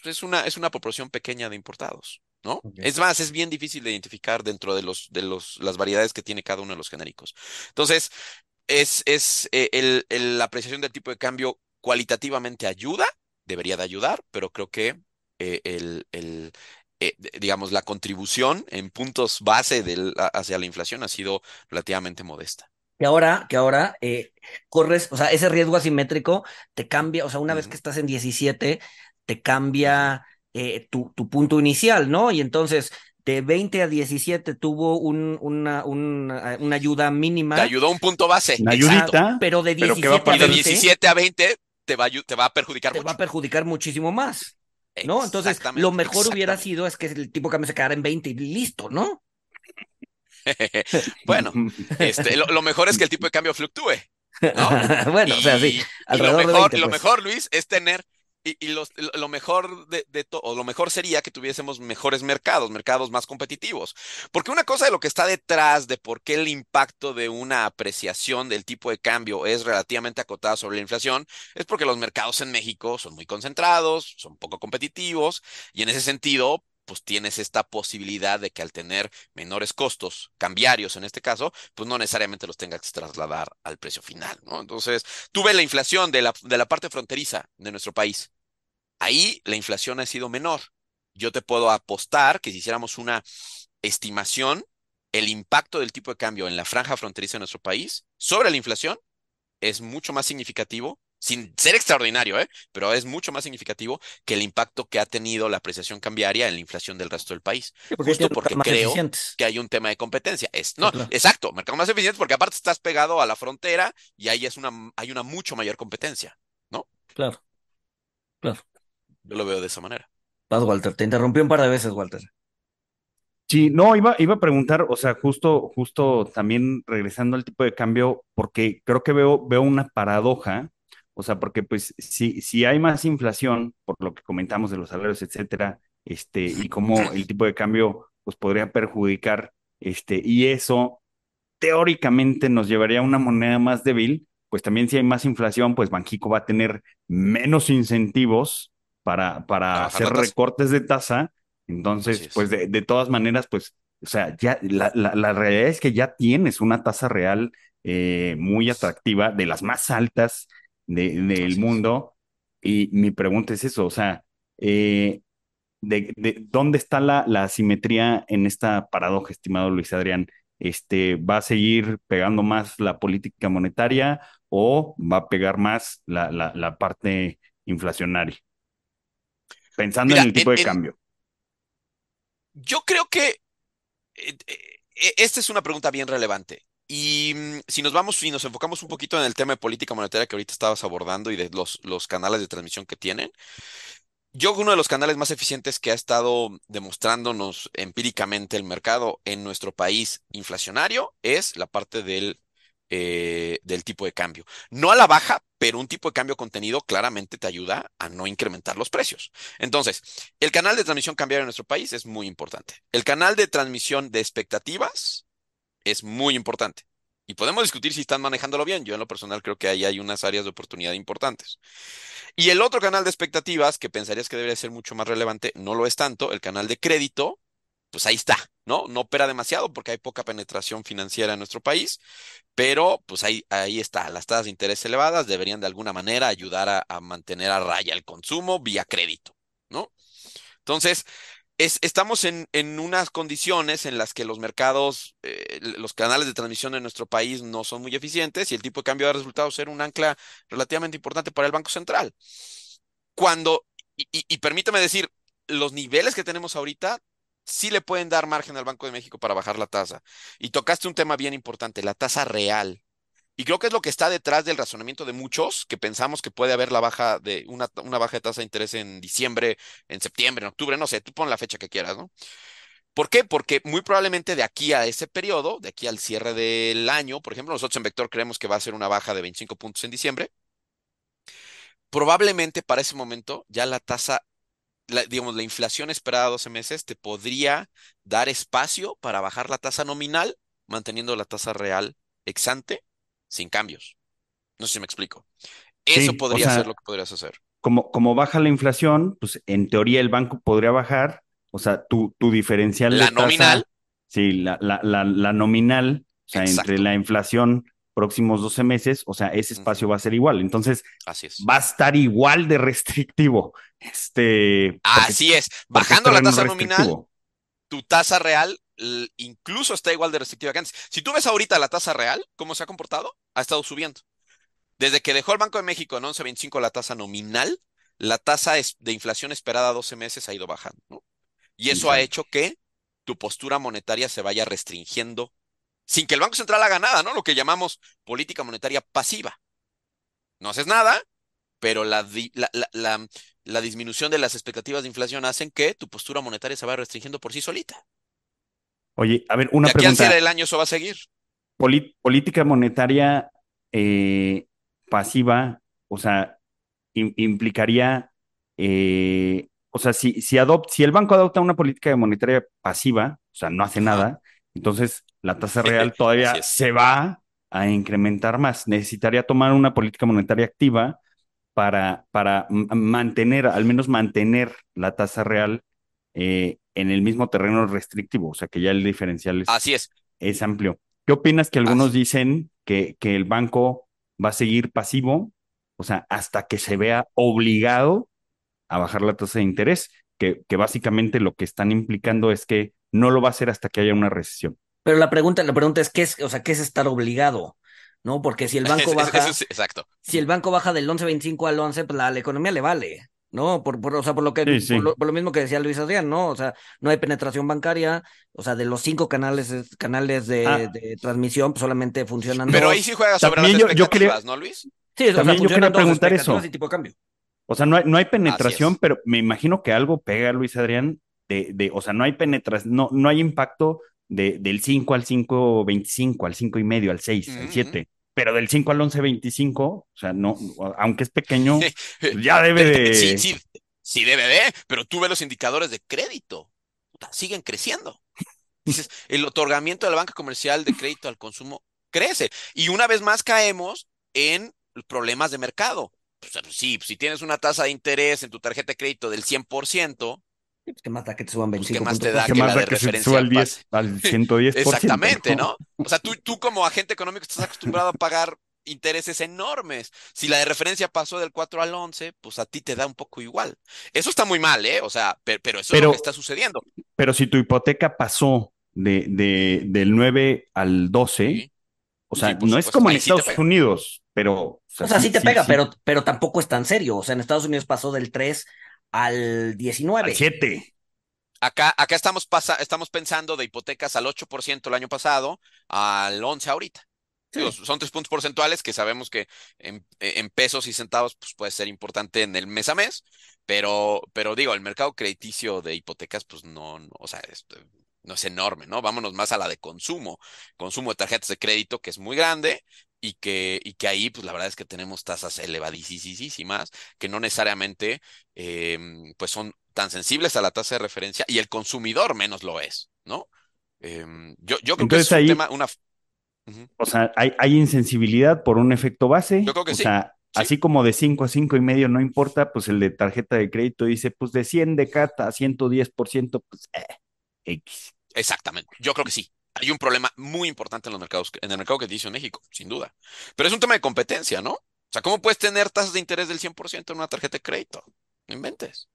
pues, es una, es una proporción pequeña de importados, ¿no? Es más, es bien difícil de identificar dentro de los, de los, las variedades que tiene cada uno de los genéricos. Entonces, es, es eh, el, el- la apreciación del tipo de cambio cualitativamente ayuda, debería de ayudar, pero creo que eh, el, el, eh, digamos, la contribución en puntos base del, hacia la inflación ha sido relativamente modesta. Que ahora, que ahora corres, o sea, ese riesgo asimétrico te cambia, o sea, una vez que estás en 17, te cambia eh, tu, tu punto inicial, ¿no? Y entonces, de 20 a 17 tuvo un, una, una, una ayuda Te mínima, ayudó un punto base, Una ayudita, pero de pero ¿qué va a 17 a Y de pasar? 20 17 a 20 te va te va a perjudicar te va a mucho. perjudicar muchísimo más, ¿no? Entonces, Exactamente, lo mejor hubiera sido es que el tipo de cambio se quedara en 20 y listo, ¿no? (laughs) Bueno, este, lo, lo mejor es que el tipo de cambio fluctúe, ¿no? (laughs) Bueno, o sea, sí, Y, y lo alrededor de mejor, 20, lo pues. mejor, Luis, es tener, y, lo, mejor de, de to- o lo mejor sería que tuviésemos mejores mercados, mercados más competitivos. Porque una cosa de lo que está detrás de por qué el impacto de una apreciación del tipo de cambio es relativamente acotada sobre la inflación, es porque los mercados en México son muy concentrados, son poco competitivos, y en ese sentido, pues tienes esta posibilidad de que al tener menores costos cambiarios en este caso, pues no necesariamente los tengas que trasladar al precio final. Entonces, tú ves la inflación de la, de la parte fronteriza de nuestro país. Ahí la inflación ha sido menor. Yo te puedo apostar que si hiciéramos una estimación, el impacto del tipo de cambio en la franja fronteriza de nuestro país sobre la inflación es mucho más significativo, sin ser extraordinario, ¿eh? Pero es mucho más significativo que el impacto que ha tenido la apreciación cambiaria en la inflación del resto del país. Sí, porque Justo porque creo que hay un tema de competencia. Es, no, claro. exacto, mercado más eficiente porque aparte estás pegado a la frontera y ahí es una, hay una mucho mayor competencia, ¿no? Claro, claro. Yo lo veo de esa manera. Vas, Walter, te interrumpí un par de veces, Walter. Sí, no, iba, iba a preguntar, o sea, justo, justo también regresando al tipo de cambio, porque creo que veo, veo una paradoja, o sea, porque pues si, si hay más inflación, por lo que comentamos de los salarios, etcétera, este, y cómo el tipo de cambio pues podría perjudicar, este, y eso teóricamente nos llevaría a una moneda más débil, pues también si hay más inflación, pues Banxico va a tener menos incentivos para, para hacer recortes de tasa. Entonces, es. pues de, de todas maneras, pues, o sea, ya la, la, la realidad es que ya tienes una tasa real eh, muy atractiva, de las más altas de- del Así es. mundo. Y mi pregunta es eso, o sea, eh, de, de dónde está la, la asimetría en esta paradoja, estimado Luis Adrián. Este, ¿va a seguir pegando más la política monetaria o va a pegar más la, la, la parte inflacionaria? Pensando en el tipo en, de en- cambio. yo creo que eh, eh, esta es una pregunta bien relevante. Y mm, si nos vamos y nos enfocamos un poquito en el tema de política monetaria que ahorita estabas abordando y de los, los canales de transmisión que tienen, yo uno de los canales más eficientes que ha estado demostrándonos empíricamente el mercado en nuestro país inflacionario es la parte del, eh, del tipo de cambio. No a la baja, pero un tipo de cambio contenido claramente te ayuda a no incrementar los precios. Entonces, el canal de transmisión cambiario en nuestro país es muy importante. El canal de transmisión de expectativas es muy importante. Y podemos discutir si están manejándolo bien. Yo en lo personal creo que ahí hay unas áreas de oportunidad importantes. Y el otro canal de expectativas, que pensarías que debería ser mucho más relevante, no lo es tanto, el canal de crédito, pues ahí está, ¿no? No opera demasiado porque hay poca penetración financiera en nuestro país, pero pues ahí, ahí está, las tasas de interés elevadas deberían de alguna manera ayudar a, mantener a raya el consumo vía crédito, ¿no? Entonces, es, estamos en, en, unas condiciones en las que los mercados, eh, los canales de transmisión en nuestro país no son muy eficientes y el tipo de cambio de resultados ser un ancla relativamente importante para el Banco Central. Cuando, y permítame decir, los niveles que tenemos ahorita sí le pueden dar margen al Banco de México para bajar la tasa. Y tocaste un tema bien importante, la tasa real. Y creo que es lo que está detrás del razonamiento de muchos que pensamos que puede haber la baja de una, una baja de tasa de interés en diciembre, en septiembre, en octubre, no sé, tú pon la fecha que quieras, ¿no? ¿Por qué? Porque muy probablemente de aquí a ese periodo, de aquí al cierre del año, por ejemplo, nosotros en Vector creemos que va a ser una baja de 25 puntos en diciembre. Probablemente para ese momento ya la tasa la, digamos, la inflación esperada a 12 meses te podría dar espacio para bajar la tasa nominal, manteniendo la tasa real exante sin cambios. No sé si me explico. Eso Sí, o podría sea, ser lo que podrías hacer. como, como baja la inflación, pues en teoría el banco podría bajar, o sea, tu, tu diferencial de La nominal, tasa, sí, la, la, la, la nominal, o sea, entre la inflación próximos 12 meses, o sea, ese espacio va a ser igual. Entonces, Así es. va a estar igual de restrictivo, este, Así es. Bajando la tasa nominal, tu tasa real incluso está igual de restrictiva que antes. Si tú ves ahorita la tasa real, cómo se ha comportado, ha estado subiendo. Desde que dejó el Banco de México en 11.25 la tasa nominal, la tasa de inflación esperada a 12 meses ha ido bajando, ¿no? Y eso ha hecho que tu postura monetaria se vaya restringiendo sin que el Banco Central haga nada, ¿no? Lo que llamamos política monetaria pasiva. No haces nada, pero la, di- la, la, disminución de las expectativas de inflación hacen que tu postura monetaria se vaya restringiendo por sí solita. Oye, a ver, De una aquí al cierre pregunta. del año eso va a seguir. Poli- política monetaria eh, pasiva, o sea, im- implicaría, eh, o sea, si, si, adopt- si el banco adopta una política monetaria pasiva, o sea, no hace nada, entonces la tasa (laughs) real todavía se va a incrementar más. Necesitaría tomar una política monetaria activa para, para mantener, al menos mantener la tasa real eh, en el mismo terreno restrictivo, o sea, que ya el diferencial es, Así es. es amplio. ¿Qué opinas que algunos Así- dicen que, que el banco va a seguir pasivo, o sea, hasta que se vea obligado a bajar la tasa de interés, que, que básicamente lo que están implicando es que no lo va a hacer hasta que haya una recesión? Pero la pregunta, la pregunta es, ¿qué es, o sea, qué es estar obligado? ¿No? Porque si el (laughs) banco Eso baja, exacto. si el banco baja del 11.25 al 11, pues la, la economía le vale, ¿no? Por, por, o sea, por lo que, Sí, por lo, por lo mismo que decía Luis Adrián, ¿no? O sea, no hay penetración bancaria, o sea, de los cinco canales, es- canales de, Ah, de transmisión, pues solamente funcionan Pero ahí sí juega sobre las también yo, yo quería, expectativas, ¿no, Luis? Sí, o sea, también yo quería preguntar eso. y tipo de cambio. O sea, no hay, no hay penetración, pero me imagino que algo pega, Luis Adrián, de, de, o sea, no hay penetración, no, no hay impacto de, del 5 al 5.25, al 5 y medio, al 6, al Ujú, ujú. 7, pero del 5 al 11.25, o sea, no, (laughs) aunque es pequeño, pues ya debe (laughs) Sí, de, sí, sí debe de, pero tú ves los indicadores de crédito. Puta, siguen creciendo. Dices, el otorgamiento de la banca comercial de crédito al consumo crece. Y una vez más caemos en problemas de mercado. Pues, sí, si tienes una tasa de interés en tu tarjeta de crédito del 100%, Sí, pues, ¿Qué más da que te suban pues ¿qué 25 más puntos te da ¿qué que más la da de que se te suba referencia al pase? 10, al 110%, Exactamente, ¿no? ¿no? (laughs) O sea, tú, tú como agente económico estás acostumbrado a pagar intereses enormes. Si la de referencia pasó del 4 al 11, pues a ti te da un poco igual. Eso está muy mal, ¿eh? O sea, pe- pero, eso es lo que está Pero, sucediendo. pero si tu hipoteca pasó de, de, del 9 al 12, Sí, o sí, sea, no es como en Estados. Unidos, pero, o sea, O sea, sí sí, te pega, sí, pero, pero tampoco es tan serio. O sea, en Estados Unidos pasó del 3 al al 19. 7. Acá, acá estamos, pasa, estamos pensando de hipotecas al 8% el año pasado, al 11 ahorita. Digo, Sí. son tres puntos porcentuales que sabemos que en, en pesos y centavos pues puede ser importante en el mes a mes, pero, pero digo, el mercado crediticio de hipotecas pues no, no, o sea, es, no es enorme, ¿no? Vámonos más a la de consumo, consumo de tarjetas de crédito que es muy grande y que, y que ahí pues la verdad es que tenemos tasas elevadísimas que no necesariamente eh, pues son tan sensibles a la tasa de referencia y el consumidor menos lo es, ¿no? Em, yo, yo creo que Entonces es un tema, una... O sea, hay, hay insensibilidad por un efecto Yo base, creo que o sí, sea, sí. así como de 5 a 5 y medio no importa, pues el de tarjeta de crédito dice, pues de 100 de CAT a 110%, pues eh, X. Exactamente. Yo creo que sí. Hay un problema muy importante en los mercados, en el mercado crediticio en México, sin duda. Pero es un tema de competencia, ¿no? O sea, ¿cómo puedes tener tasas de interés del 100% en una tarjeta de crédito? No inventes.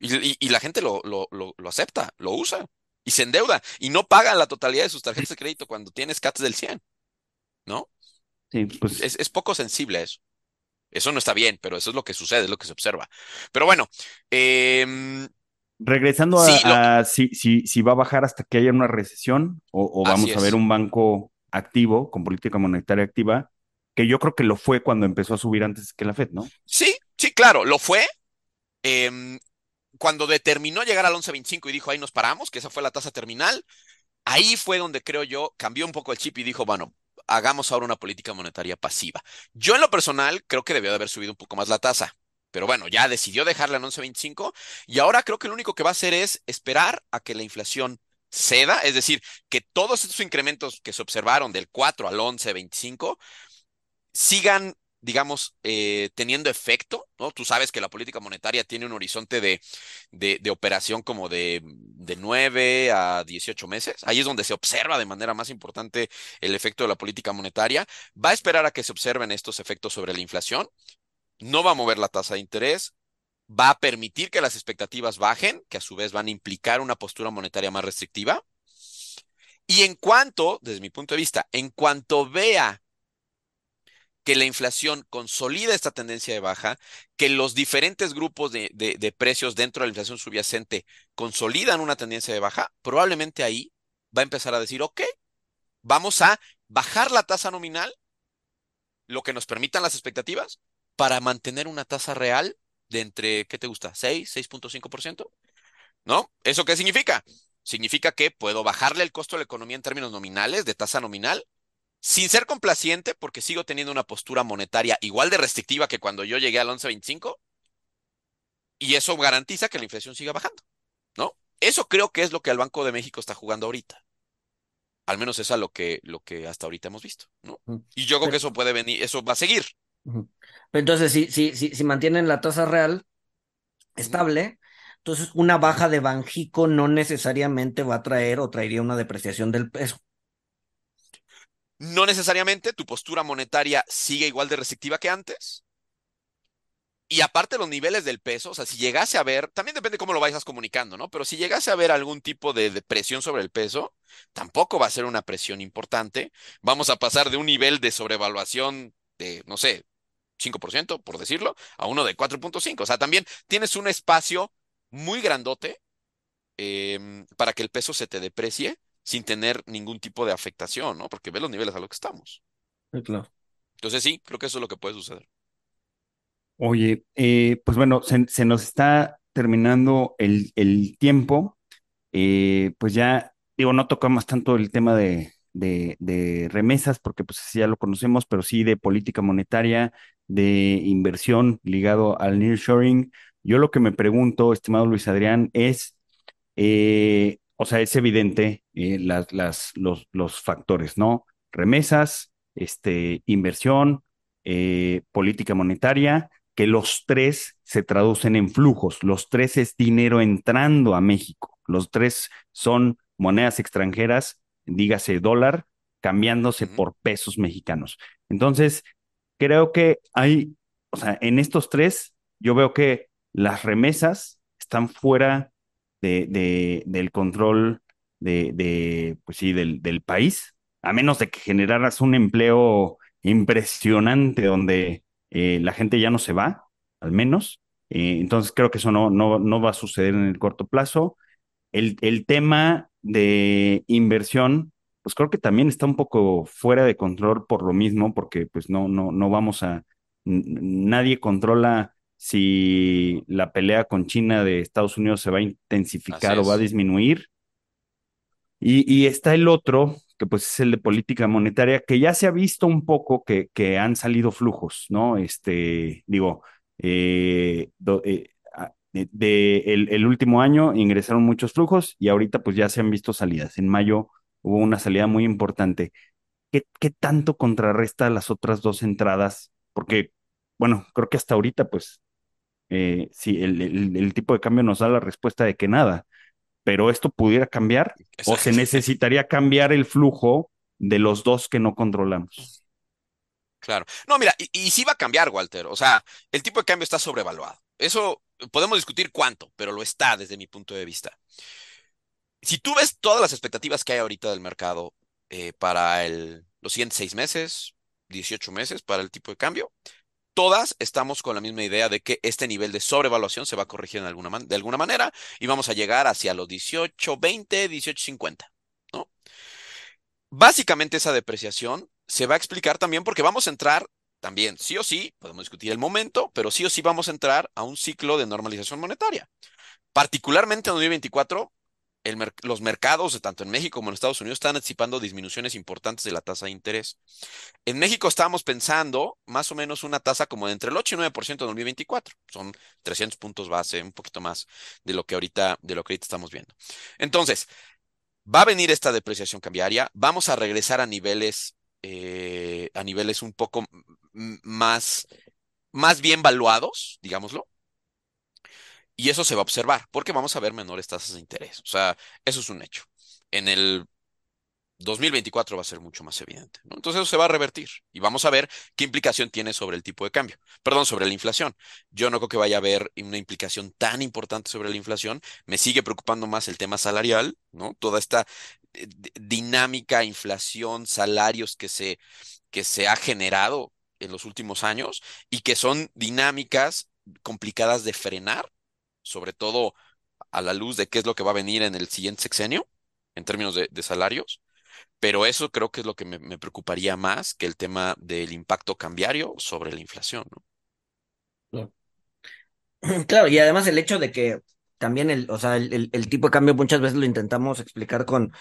Y, y- y la gente lo, lo, lo, lo acepta, lo usa y se endeuda y no paga la totalidad de sus tarjetas de crédito cuando tienes CATs del 100, ¿no? Sí, pues Es, es poco sensible a eso. Eso no está bien, pero eso es lo que sucede, es lo que se observa. Pero bueno, em, regresando sí, lo, a, a si, si, si va a bajar hasta que haya una recesión o, vamos a ver un banco activo con política monetaria activa, que yo creo que lo fue cuando empezó a subir antes que la Fed, ¿no? Sí, sí, claro, lo fue. em, cuando determinó llegar al 11.25 y dijo ahí nos paramos, que esa fue la tasa terminal, ahí fue donde creo yo cambió un poco el chip y dijo, bueno, hagamos ahora una política monetaria pasiva. Yo en lo personal creo que debió de haber subido un poco más la tasa, pero bueno, ya decidió dejarla en 11.25 y ahora creo que lo único que va a hacer es esperar a que la inflación ceda, es decir, que todos estos incrementos que se observaron del 4 al 11.25 sigan, digamos, eh, teniendo efecto, ¿no? Tú sabes que la política monetaria tiene un horizonte de, de, operación como de, de 9 a 18 meses. Ahí es donde se observa de manera más importante el efecto de la política monetaria. Va a esperar a que se observen estos efectos sobre la inflación. No va a mover la tasa de interés. Va a permitir que las expectativas bajen, que a su vez van a implicar una postura monetaria más restrictiva. Y en cuanto, desde mi punto de vista, en cuanto vea que la inflación consolida esta tendencia de baja, que los diferentes grupos de, precios dentro de la inflación subyacente consolidan una tendencia de baja, probablemente ahí va a empezar a decir, ok, vamos a bajar la tasa nominal, lo que nos permitan las expectativas, para mantener una tasa real de entre, ¿qué te gusta? 6, 6.5%, ¿no? ¿Eso qué significa? Significa que puedo bajarle el costo de la economía en términos nominales, de tasa nominal, sin ser complaciente, porque sigo teniendo una postura monetaria igual de restrictiva que cuando yo llegué al 11.25, y eso garantiza que la inflación siga bajando, ¿no? Eso creo que es lo que el Banco de México está jugando ahorita. Al menos es a lo que, lo que hasta ahorita hemos visto, ¿no? Y yo creo que eso puede venir, eso va a seguir. Entonces, si, si, si, si mantienen la tasa real estable, entonces una baja de Banjico no necesariamente va a traer o traería una depreciación del peso. No necesariamente tu postura monetaria sigue igual de restrictiva que antes. Y aparte los niveles del peso, o sea, si llegase a ver, también depende cómo lo vayas comunicando, ¿no? Pero si llegase a ver algún tipo de, de, presión sobre el peso, tampoco va a ser una presión importante. Vamos a pasar de un nivel de sobrevaluación de, no sé, 5%, por decirlo, a uno de 4.5. O sea, también tienes un espacio muy grandote eh, para que el peso se te deprecie sin tener ningún tipo de afectación, ¿no? Porque ve los niveles a lo que estamos. Sí, claro. Entonces sí, creo que eso es lo que puede suceder. Oye, eh, pues bueno, se, se, nos está terminando el, el tiempo. Eh, pues ya, digo, no tocamos tanto el tema de, de, remesas, porque pues ya lo conocemos, pero sí de política monetaria, de inversión ligado al nearshoring. Yo lo que me pregunto, estimado Luis Adrián, es, eh, o sea, es evidente eh, las, las, los, los factores, ¿no? Remesas, este, inversión, eh, política monetaria, que los tres se traducen en flujos. Los tres es dinero entrando a México. Los tres son monedas extranjeras, dígase dólar, cambiándose por pesos mexicanos. Entonces, creo que hay, o sea, en estos tres, yo veo que las remesas están fuera de, de, del control de, de pues sí, del, del, país, a menos de que generaras un empleo impresionante donde eh, la gente ya no se va, al menos. Eh, entonces creo que eso no, no, no va a suceder en el corto plazo. El, el tema de inversión, pues creo que también está un poco fuera de control por lo mismo, porque pues no, no, no vamos a, nadie controla si la pelea con China de Estados Unidos se va a intensificar o va a disminuir. Y, y, está el otro, que pues es el de política monetaria, que ya se ha visto un poco que, que han salido flujos, ¿no? Este, digo, eh, do, eh, de, de el, el, último año ingresaron muchos flujos y ahorita pues ya se han visto salidas. En mayo hubo una salida muy importante. ¿Qué, qué tanto contrarresta las otras dos entradas? Porque, bueno, creo que hasta ahorita pues eh, sí, el, el, el, tipo de cambio nos da la respuesta de que nada. pero esto pudiera cambiar o se necesitaría cambiar el flujo de los dos que no controlamos. Claro. No, mira, y, y sí va a cambiar, Walter. O sea, el tipo de cambio está sobrevaluado. Eso podemos discutir cuánto, pero lo está desde mi punto de vista. Si tú ves todas las expectativas que hay ahorita del mercado eh, para los siguientes seis meses, 18 meses para el tipo de cambio, todas estamos con la misma idea de que este nivel de sobrevaluación se va a corregir de alguna manera y vamos a llegar hacia los 18, 20, 18, 50, ¿no? Básicamente esa depreciación se va a explicar también porque vamos a entrar también, sí o sí, podemos discutir el momento, pero sí o sí vamos a entrar a un ciclo de normalización monetaria. Particularmente en 2024, el los mercados, tanto en México como en Estados Unidos, están anticipando disminuciones importantes de la tasa de interés. En México estábamos pensando más o menos una tasa como de entre el 8 y 9% en 2024. Son 300 puntos base, un poquito más de lo que ahorita, de lo que ahorita estamos viendo. Entonces, va a venir esta depreciación cambiaria, vamos a regresar a niveles, eh, a niveles un poco más, más bien valuados, digámoslo. Y eso se va a observar, porque vamos a ver menores tasas de interés. O sea, eso es un hecho. En el 2024 va a ser mucho más evidente. Entonces eso se va a revertir y vamos a ver qué implicación tiene sobre el tipo de cambio. Perdón, sobre la inflación. Yo no creo que vaya a haber una implicación tan importante sobre la inflación. Me sigue preocupando más el tema salarial, ¿no? Toda esta eh, dinámica, inflación, salarios que se, que se ha generado en los últimos años y que son dinámicas complicadas de frenar, sobre todo a la luz de qué es lo que va a venir en el siguiente sexenio en términos de, salarios. Pero eso creo que es lo que me, preocuparía más que el tema del impacto cambiario sobre la inflación. (clears throat) Claro, y además el hecho de que también el, o sea, el, tipo de cambio muchas veces lo intentamos explicar con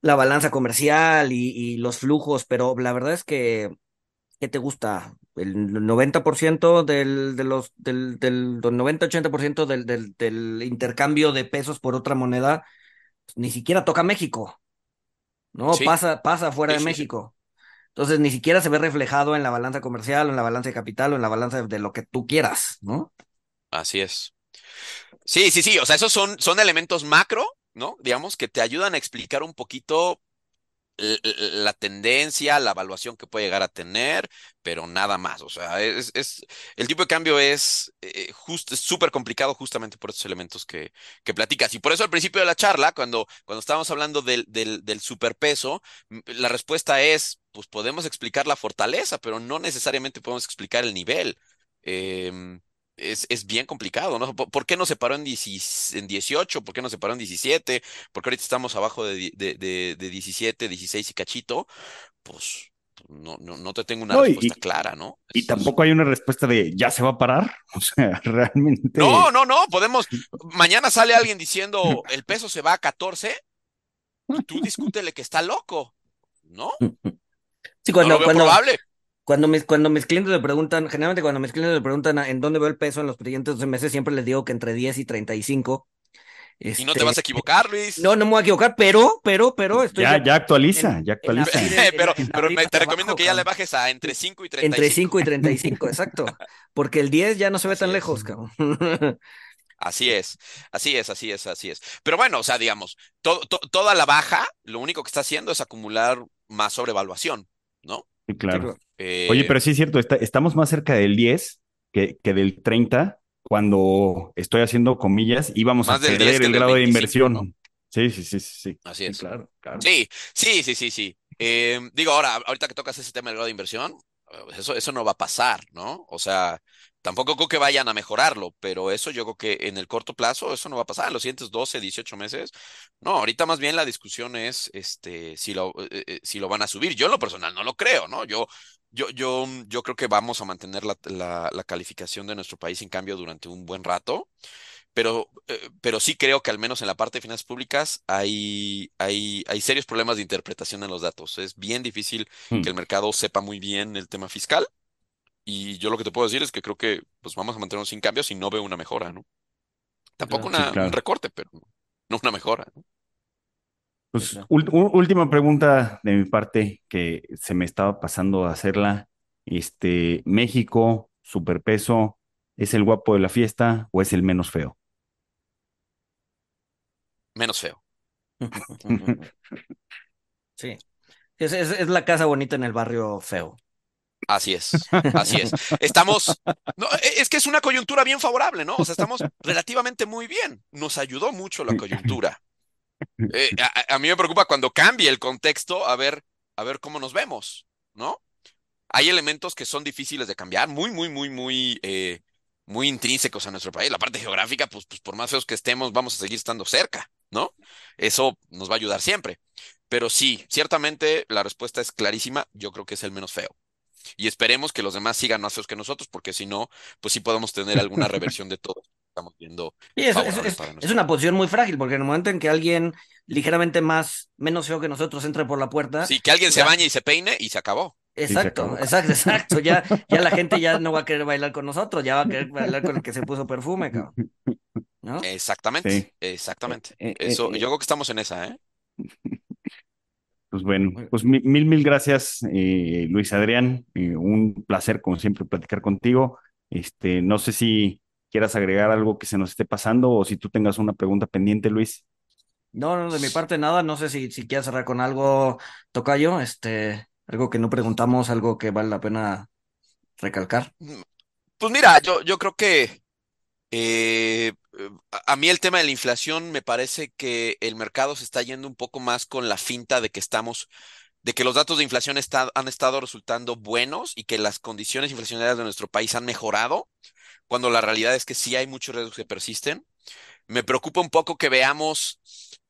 la balanza comercial y los flujos, pero la verdad es que ¿qué te gusta? El 90% del, de los, del, del 90-80% del, del, del, intercambio de pesos por otra moneda, pues, ni siquiera toca México, ¿no? Pasa, pasa fuera de México. Entonces, ni siquiera se ve reflejado en la balanza comercial, o en la balanza de capital, o en la balanza de, lo que tú quieras, ¿no? Así es. Sí, sí, sí. O sea, esos son, son elementos macro, ¿no? Digamos, que te ayudan a explicar un poquito la tendencia, la evaluación que puede llegar a tener, pero nada más. O sea, es, el tipo de cambio es eh, súper complicado justamente por esos elementos que, que platicas. Y por eso al principio de la charla, cuando, cuando estábamos hablando del, del, superpeso, la respuesta es, pues podemos explicar la fortaleza, pero no necesariamente podemos explicar el nivel. Eh, es, es, bien complicado, ¿no? ¿Por, qué no se paró en, en 18? ¿Por qué no se paró en 17? Porque ahorita estamos abajo de, de, de, de 17, 16 y cachito. Pues no, no, no te tengo una respuesta clara, ¿no? Y tampoco hay una respuesta de ya se va a parar. (laughs) O sea, realmente. No, no, no. Podemos. Mañana sale alguien diciendo el peso se va a 14. Y tú (laughs) discútele que está loco, ¿no? Sí, cuando, no cuando, probable. Cuando mis, cuando mis clientes me preguntan, generalmente cuando mis clientes me preguntan en dónde veo el peso en los siguientes 12 meses, siempre les digo que entre 10 y 35. Este, y no te vas a equivocar, Luis. No, no me voy a equivocar, pero, pero, pero estoy. Ya, ya actualiza, ya actualiza. (laughs) pero pero te recomiendo que ya le bajes a entre 5 y 35. Entre 5 y 35, exacto. Porque el 10 ya no se ve tan lejos, cabrón. Así es, así es, así es, así es. Pero bueno, o sea, digamos, toda la baja, lo único que está haciendo es acumular más sobrevaluación, ¿no? Claro. Oye, eh, pero sí es cierto, estamos más cerca del 10 que, que, del 30 cuando estoy haciendo comillas íbamos a perder el grado de inversión. Sí, sí, sí, sí. Así es. claro, claro. Sí, sí, sí, sí, sí. Eh, digo, ahora, ahorita que tocas ese tema del grado de inversión, eso, eso no va a pasar, ¿no? O sea, Tampoco creo que vayan a mejorarlo, pero eso yo creo que en el corto plazo eso no va a pasar, en los siguientes 12, 18 meses. No, ahorita más bien la discusión es este si lo eh, eh, si lo van a subir. Yo en lo personal no lo creo, ¿no? Yo yo yo yo creo que vamos a mantener la, la, calificación de nuestro país en cambio durante un buen rato. Pero, eh, pero sí creo que al menos en la parte de finanzas públicas hay, hay, hay serios problemas de interpretación en los datos. Es bien difícil que hmm. el mercado sepa muy bien el tema fiscal y yo lo que te puedo decir es que creo que pues vamos a mantenernos sin cambios y no veo una mejora, ¿no? Tampoco una, un recorte, pero no una mejora. ¿no? Pues última pregunta de mi parte que se me estaba pasando a hacerla. Este, México, superpeso, ¿es el guapo de la fiesta o es el menos feo? menos feo. (laughs) Sí. Es, es, es la casa bonita en el barrio feo. Así es, así es. Estamos, no, e, es que es una coyuntura bien favorable, ¿no? O sea, estamos relativamente muy bien. Nos ayudó mucho la coyuntura. (laughs) Eh, a, a, mí me preocupa cuando cambie el contexto, a ver, a ver cómo nos vemos, ¿no? Hay elementos que son difíciles de cambiar, muy, muy, muy, muy, eh, muy intrínsecos a nuestro país. La parte geográfica, pues, pues por más feos que estemos, vamos a seguir estando cerca, ¿no? Eso nos va a ayudar siempre. Pero sí, ciertamente la respuesta es clarísima. Yo creo que es el menos feo y esperemos que los demás sigan más feos que nosotros, porque si no, pues sí podemos tener alguna (laughs) reversión de todo estamos viendo. Sí, es, es, es, es, una posición muy frágil, porque en el momento en que alguien ligeramente más, menos feo que nosotros entre por la puerta. Sí, que alguien ya... se bañe y se peine y se acabó. Exacto, (laughs) exacto, exacto. Ya, ya la gente ya no va a querer bailar con nosotros, ya va a querer bailar con el que se puso perfume, cabrón. ¿No? Exactamente, sí. exactamente. Eh, eh, Eso, eh, yo creo que estamos en esa, ¿eh? Pues bueno, pues mil, mil gracias, eh, Luis Adrián. Eh, un placer, como siempre, platicar contigo. Este, no sé si quieras agregar algo que se nos esté pasando o si tú tengas una pregunta pendiente, Luis. No, no, de mi parte nada. No sé si, si quieres cerrar con algo, Tocayo, este, algo que no preguntamos, algo que vale la pena recalcar. Pues mira, yo, yo creo que eh, a mí el tema de la inflación me parece que el mercado se está yendo un poco más con la finta de que estamos, de que los datos de inflación han estado resultando buenos y que las condiciones inflacionarias de nuestro país han mejorado, cuando la realidad es que sí hay muchos riesgos que persisten. Me preocupa un poco que veamos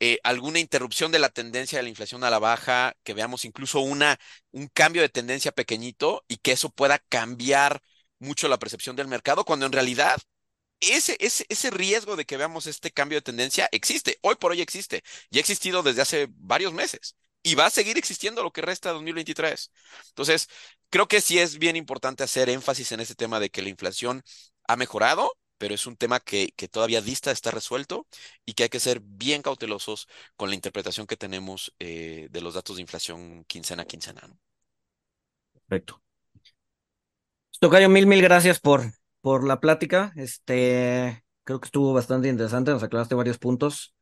eh, alguna interrupción de la tendencia de la inflación a la baja, que veamos incluso una, un cambio de tendencia pequeñito y que eso pueda cambiar mucho la percepción del mercado, cuando en realidad ese, ese, ese riesgo de que veamos este cambio de tendencia existe, hoy por hoy existe, y ha existido desde hace varios meses, y va a seguir existiendo lo que resta de 2023. Entonces, creo que sí es bien importante hacer énfasis en ese tema de que la inflación ha mejorado, pero es un tema que, que todavía dista estar resuelto y que hay que ser bien cautelosos con la interpretación que tenemos eh, de los datos de inflación quincena a quincena. Perfecto. Tocayo, mil, mil gracias por, por la plática. Este, creo que estuvo bastante interesante, nos aclaraste varios puntos.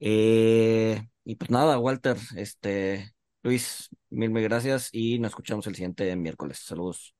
Eh, y pues nada, Walter, este, Luis, mil, mil gracias y nos escuchamos el siguiente miércoles. Saludos.